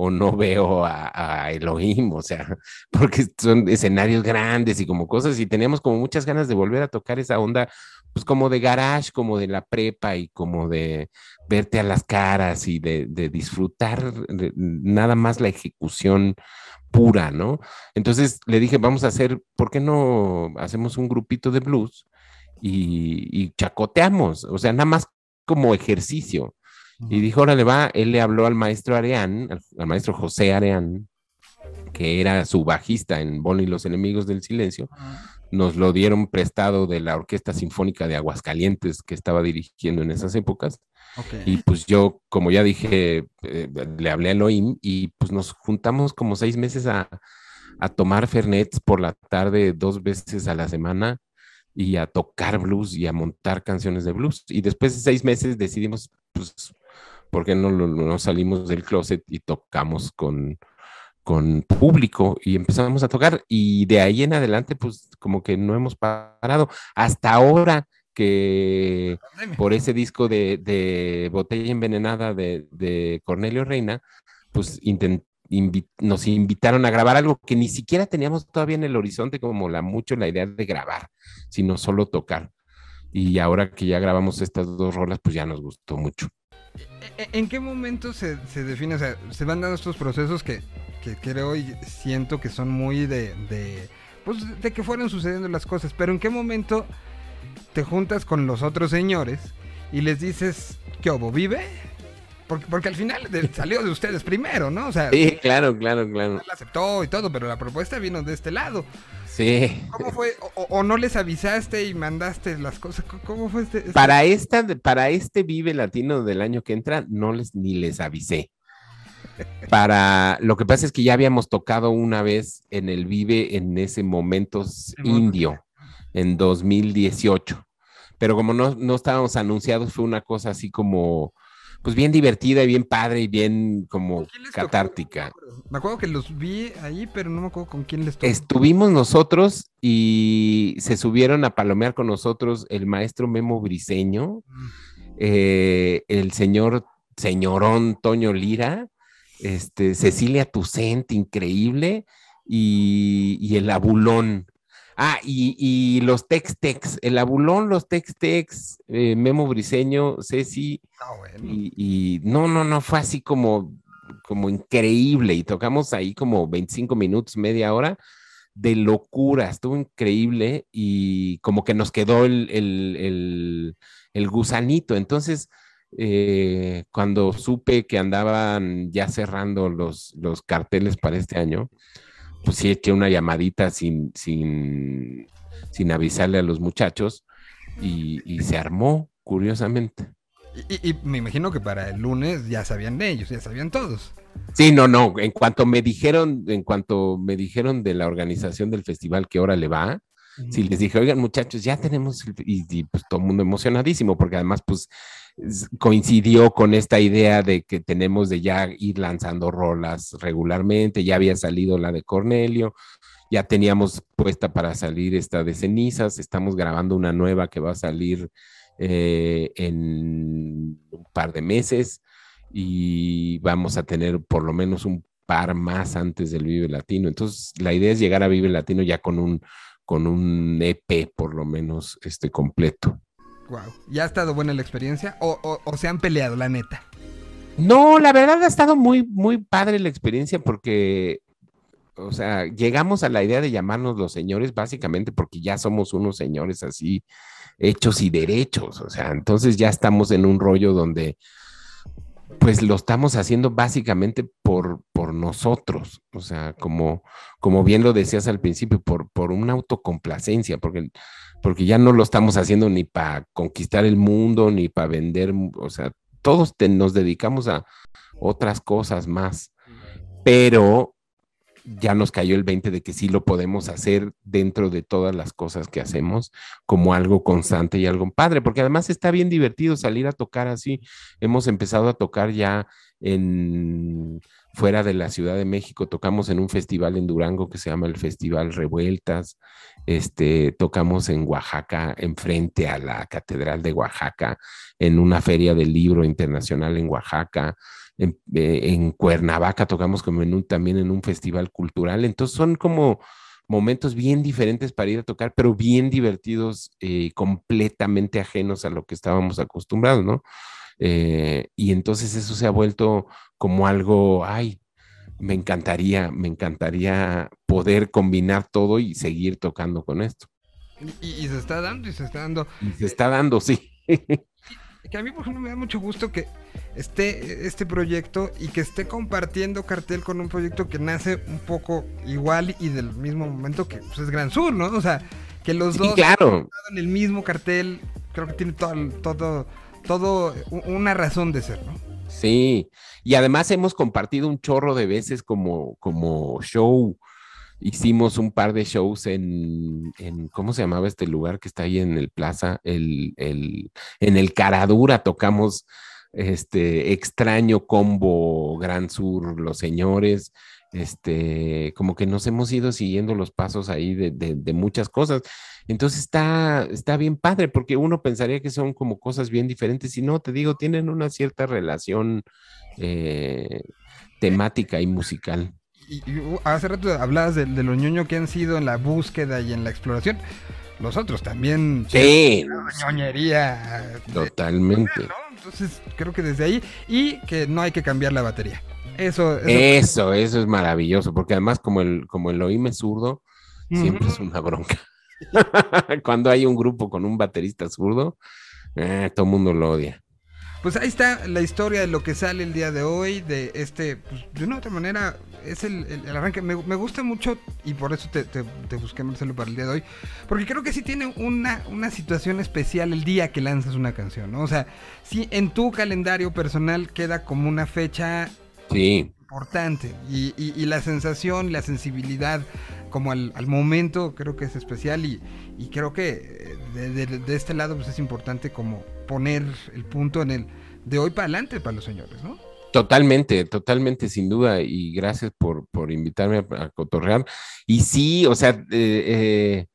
o no veo a, Elohim, o sea, porque son escenarios grandes y como cosas, y teníamos como muchas ganas de volver a tocar esa onda, pues como de garage, como de la prepa y como de verte a las caras y de, disfrutar nada más la ejecución pura, ¿no? Entonces le dije, vamos a hacer, ¿por qué no hacemos un grupito de blues y, y chacoteamos? O sea, nada más como ejercicio. Y dijo, órale, va, él le habló al maestro Areán, al, al maestro José Areán, que era su bajista en Bon y los enemigos del silencio. Nos lo dieron prestado de la Orquesta Sinfónica de Aguascalientes que estaba dirigiendo en esas épocas. Y pues yo, como ya dije, eh, le hablé a Elohim y pues nos juntamos como seis meses a, a tomar Fernets por la tarde dos veces a la semana y a tocar blues y a montar canciones de blues. Y después de seis meses decidimos, pues, ¿por qué no, no salimos del closet y tocamos con, con público? Y empezamos a tocar y de ahí en adelante, pues, como que no hemos parado. Hasta ahora que por ese disco de, de Botella Envenenada de, de Cornelio Reina, pues invi- nos invitaron a grabar algo que ni siquiera teníamos todavía en el horizonte como la mucho la idea de grabar, sino solo tocar. Y ahora que ya grabamos estas dos rolas, pues ya nos gustó mucho. ¿E- ¿En qué momento se, se define? O sea, se van dando estos procesos que, que creo y siento que son muy de, de, pues, de que fueron sucediendo las cosas. Pero ¿en qué momento te juntas con los otros señores y les dices, ¿qué obo, vive? Porque, porque al final de- salió de ustedes primero, ¿no? O sea, Sí, claro, claro, claro. él aceptó y todo, pero la propuesta vino de este lado. Sí. ¿Cómo fue? O, no les avisaste y mandaste las cosas? ¿Cómo- ¿Cómo fue este? este- Para, esta, para este Vive Latino del año que entra, no les ni les avisé. Para lo que pasa es que ya habíamos tocado una vez en el Vive en ese momento indio, en 2018. Pero como no, no estábamos anunciados, fue una cosa así como, pues bien divertida y bien padre y bien como catártica. Me acuerdo que los vi ahí, pero no me acuerdo con quién les tocó. Estuvimos nosotros y se subieron a palomear con nosotros el maestro Memo Briseño, eh, el señor, señorón Toño Lira, este, Cecilia Tucent, increíble, y, y el abulón. Ah, y, y los Tex-Tex, el abulón, los Tex-Tex, eh, Memo Briseño, Ceci, y, y no, no, no, fue así como, como increíble, y tocamos ahí como 25 minutos, media hora, de locura, estuvo increíble, y como que nos quedó el, el, el, el gusanito, entonces... eh, cuando supe que andaban ya cerrando los, los carteles para este año, pues sí eché una llamadita sin, sin, sin avisarle a los muchachos y, y se armó, curiosamente. Y, me imagino que para el lunes ya sabían de ellos, ya sabían todos. Sí, no, no, en cuanto me dijeron, en cuanto me dijeron de la organización del festival que ahora le va, sí les dije, oigan muchachos, ya tenemos, el- y, y, pues todo el mundo emocionadísimo, porque además pues coincidió con esta idea de que tenemos de ya ir lanzando rolas regularmente, ya había salido la de Cornelio, ya teníamos puesta para salir esta de cenizas, estamos grabando una nueva que va a salir eh, en un par de meses y vamos a tener por lo menos un par más antes del Vive Latino. Entonces, la idea es llegar a Vive Latino ya con un, con un EP por lo menos este completo. Wow. ¿Ya ha estado buena la experiencia? ¿O, o- se han peleado, la neta? No, la verdad ha estado muy, muy padre la experiencia porque, o sea, llegamos a la idea de llamarnos los señores básicamente porque ya somos unos señores así hechos y derechos, o sea, entonces ya estamos en un rollo donde pues lo estamos haciendo básicamente por, nosotros, o sea, como, como bien lo decías al principio, por, por una autocomplacencia, porque, porque ya no lo estamos haciendo ni para conquistar el mundo, ni para vender, o sea, todos nos dedicamos a otras cosas más, pero ya nos cayó el 20 de que sí lo podemos hacer dentro de todas las cosas que hacemos como algo constante y algo padre, porque además está bien divertido salir a tocar así. Hemos empezado a tocar ya en fuera de la Ciudad de México, tocamos en un festival en Durango que se llama el Festival Revueltas, este, tocamos en Oaxaca, enfrente a la Catedral de Oaxaca, en una feria del libro internacional en Oaxaca, en, eh, Cuernavaca tocamos como en un, también en un festival cultural, entonces son como momentos bien diferentes para ir a tocar, pero bien divertidos, eh, completamente ajenos a lo que estábamos acostumbrados, ¿no? Eh, y entonces eso se ha vuelto como algo, ay, me encantaría, me encantaría poder combinar todo y seguir tocando con esto. Y, y se está dando, y se está dando. Y se está dando, sí. Que a mí, por ejemplo, me da mucho gusto que esté este proyecto y que esté compartiendo cartel con un proyecto que nace un poco igual y del mismo momento que pues, es Gran Sur, ¿no? O sea, que los Sí, dos claro. han estado en el mismo cartel, creo que tiene todo, todo, todo una razón de ser, ¿no? Sí, y además hemos compartido un chorro de veces como, como show. Hicimos un par de shows en, en, ¿cómo se llamaba este lugar que está ahí en el Plaza? El, el, en el Caradura tocamos este extraño combo Gran Sur, los señores, este, como que nos hemos ido siguiendo los pasos ahí de, de- de muchas cosas. Entonces está, está bien padre, porque uno pensaría que son como cosas bien diferentes, y no, te digo, tienen una cierta relación eh, temática y musical. Y, y, uh, hace rato hablabas de, de lo ñoño que han sido en la búsqueda y en la exploración. Los otros también. Sí. ñoñería. eh, Totalmente. Entonces, creo que desde ahí. Y que no hay que cambiar la batería. Eso, eso Eso, eso es maravilloso, porque además como el, como el oíme zurdo, siempre es una bronca. Cuando hay un grupo con un baterista zurdo, eh, todo el mundo lo odia. Pues ahí está la historia de lo que sale el día de hoy, de este, pues, de una u otra manera, es el, el- el arranque. Me, me gusta mucho y por eso te, te- te busqué, Marcelo, para el día de hoy, porque creo que sí tiene una, una situación especial el día que lanzas una canción, ¿no? O sea, sí en tu calendario personal queda como una fecha Sí. importante y, y- y la sensación, la sensibilidad como al, al momento creo que es especial y, y creo que eh, de, de- de este lado pues es importante como poner el punto en el de hoy para adelante para los señores, ¿no? Totalmente, totalmente, sin duda, y gracias por, por invitarme a, a cotorrear. Y sí, o sea, eh, eh,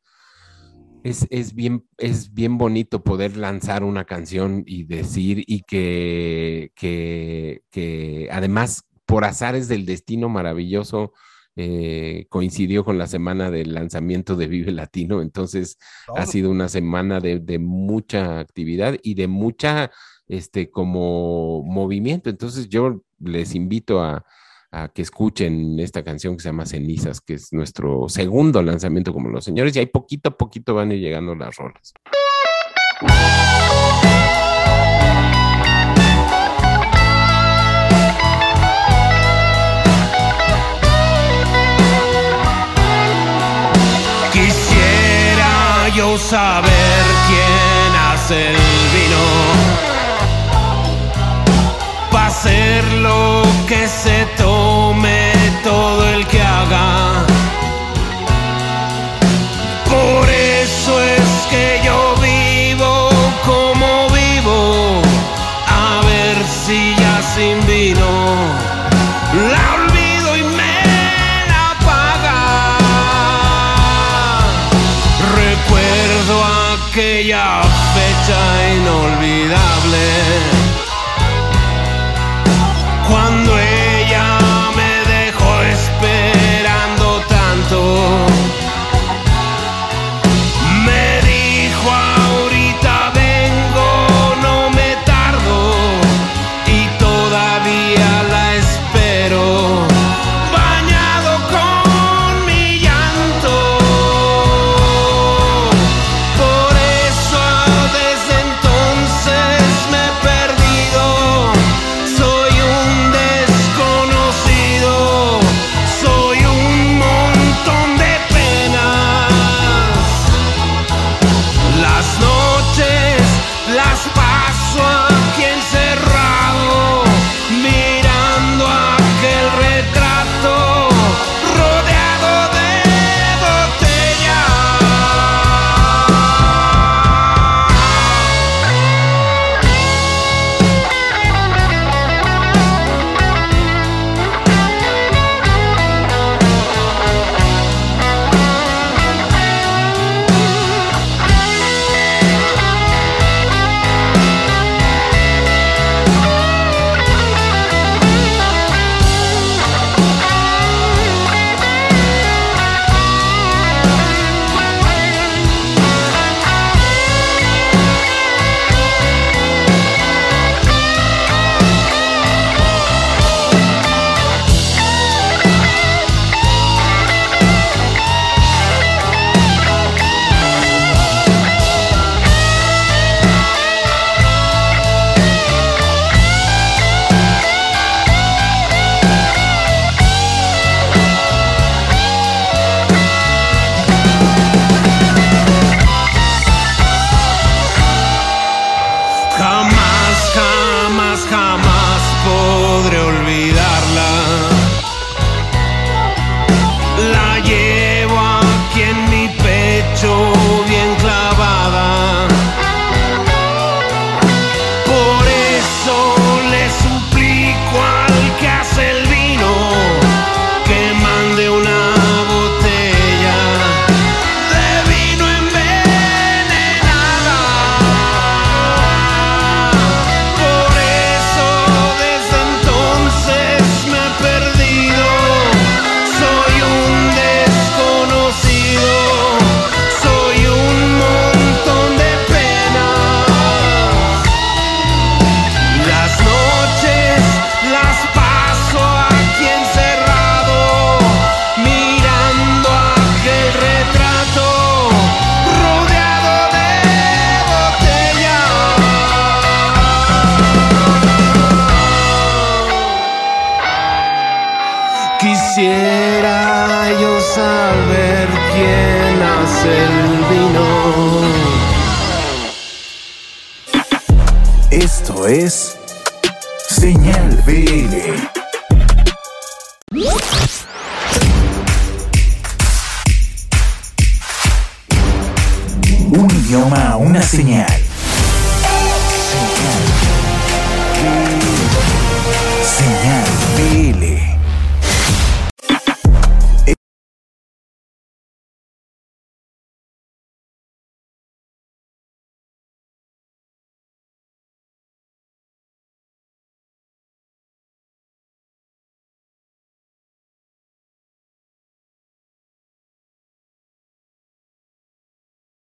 es, es bien, es bien bonito poder lanzar una canción y decir, y que, que, que además, por azares del destino maravilloso, eh, coincidió con la semana del lanzamiento de Vive Latino, entonces ha sido una semana de, de mucha actividad y de mucha, este, como movimiento. Entonces yo les invito a, a que escuchen esta canción que se llama Cenizas, que es nuestro segundo lanzamiento como los señores, y ahí poquito a poquito van a ir llegando las rolas. Yo saber quién hace el vino. Para hacer lo que se tome todo el que haga. Por eso es que yo vivo como vivo, a ver si ya sin vino aquella fecha inolvidable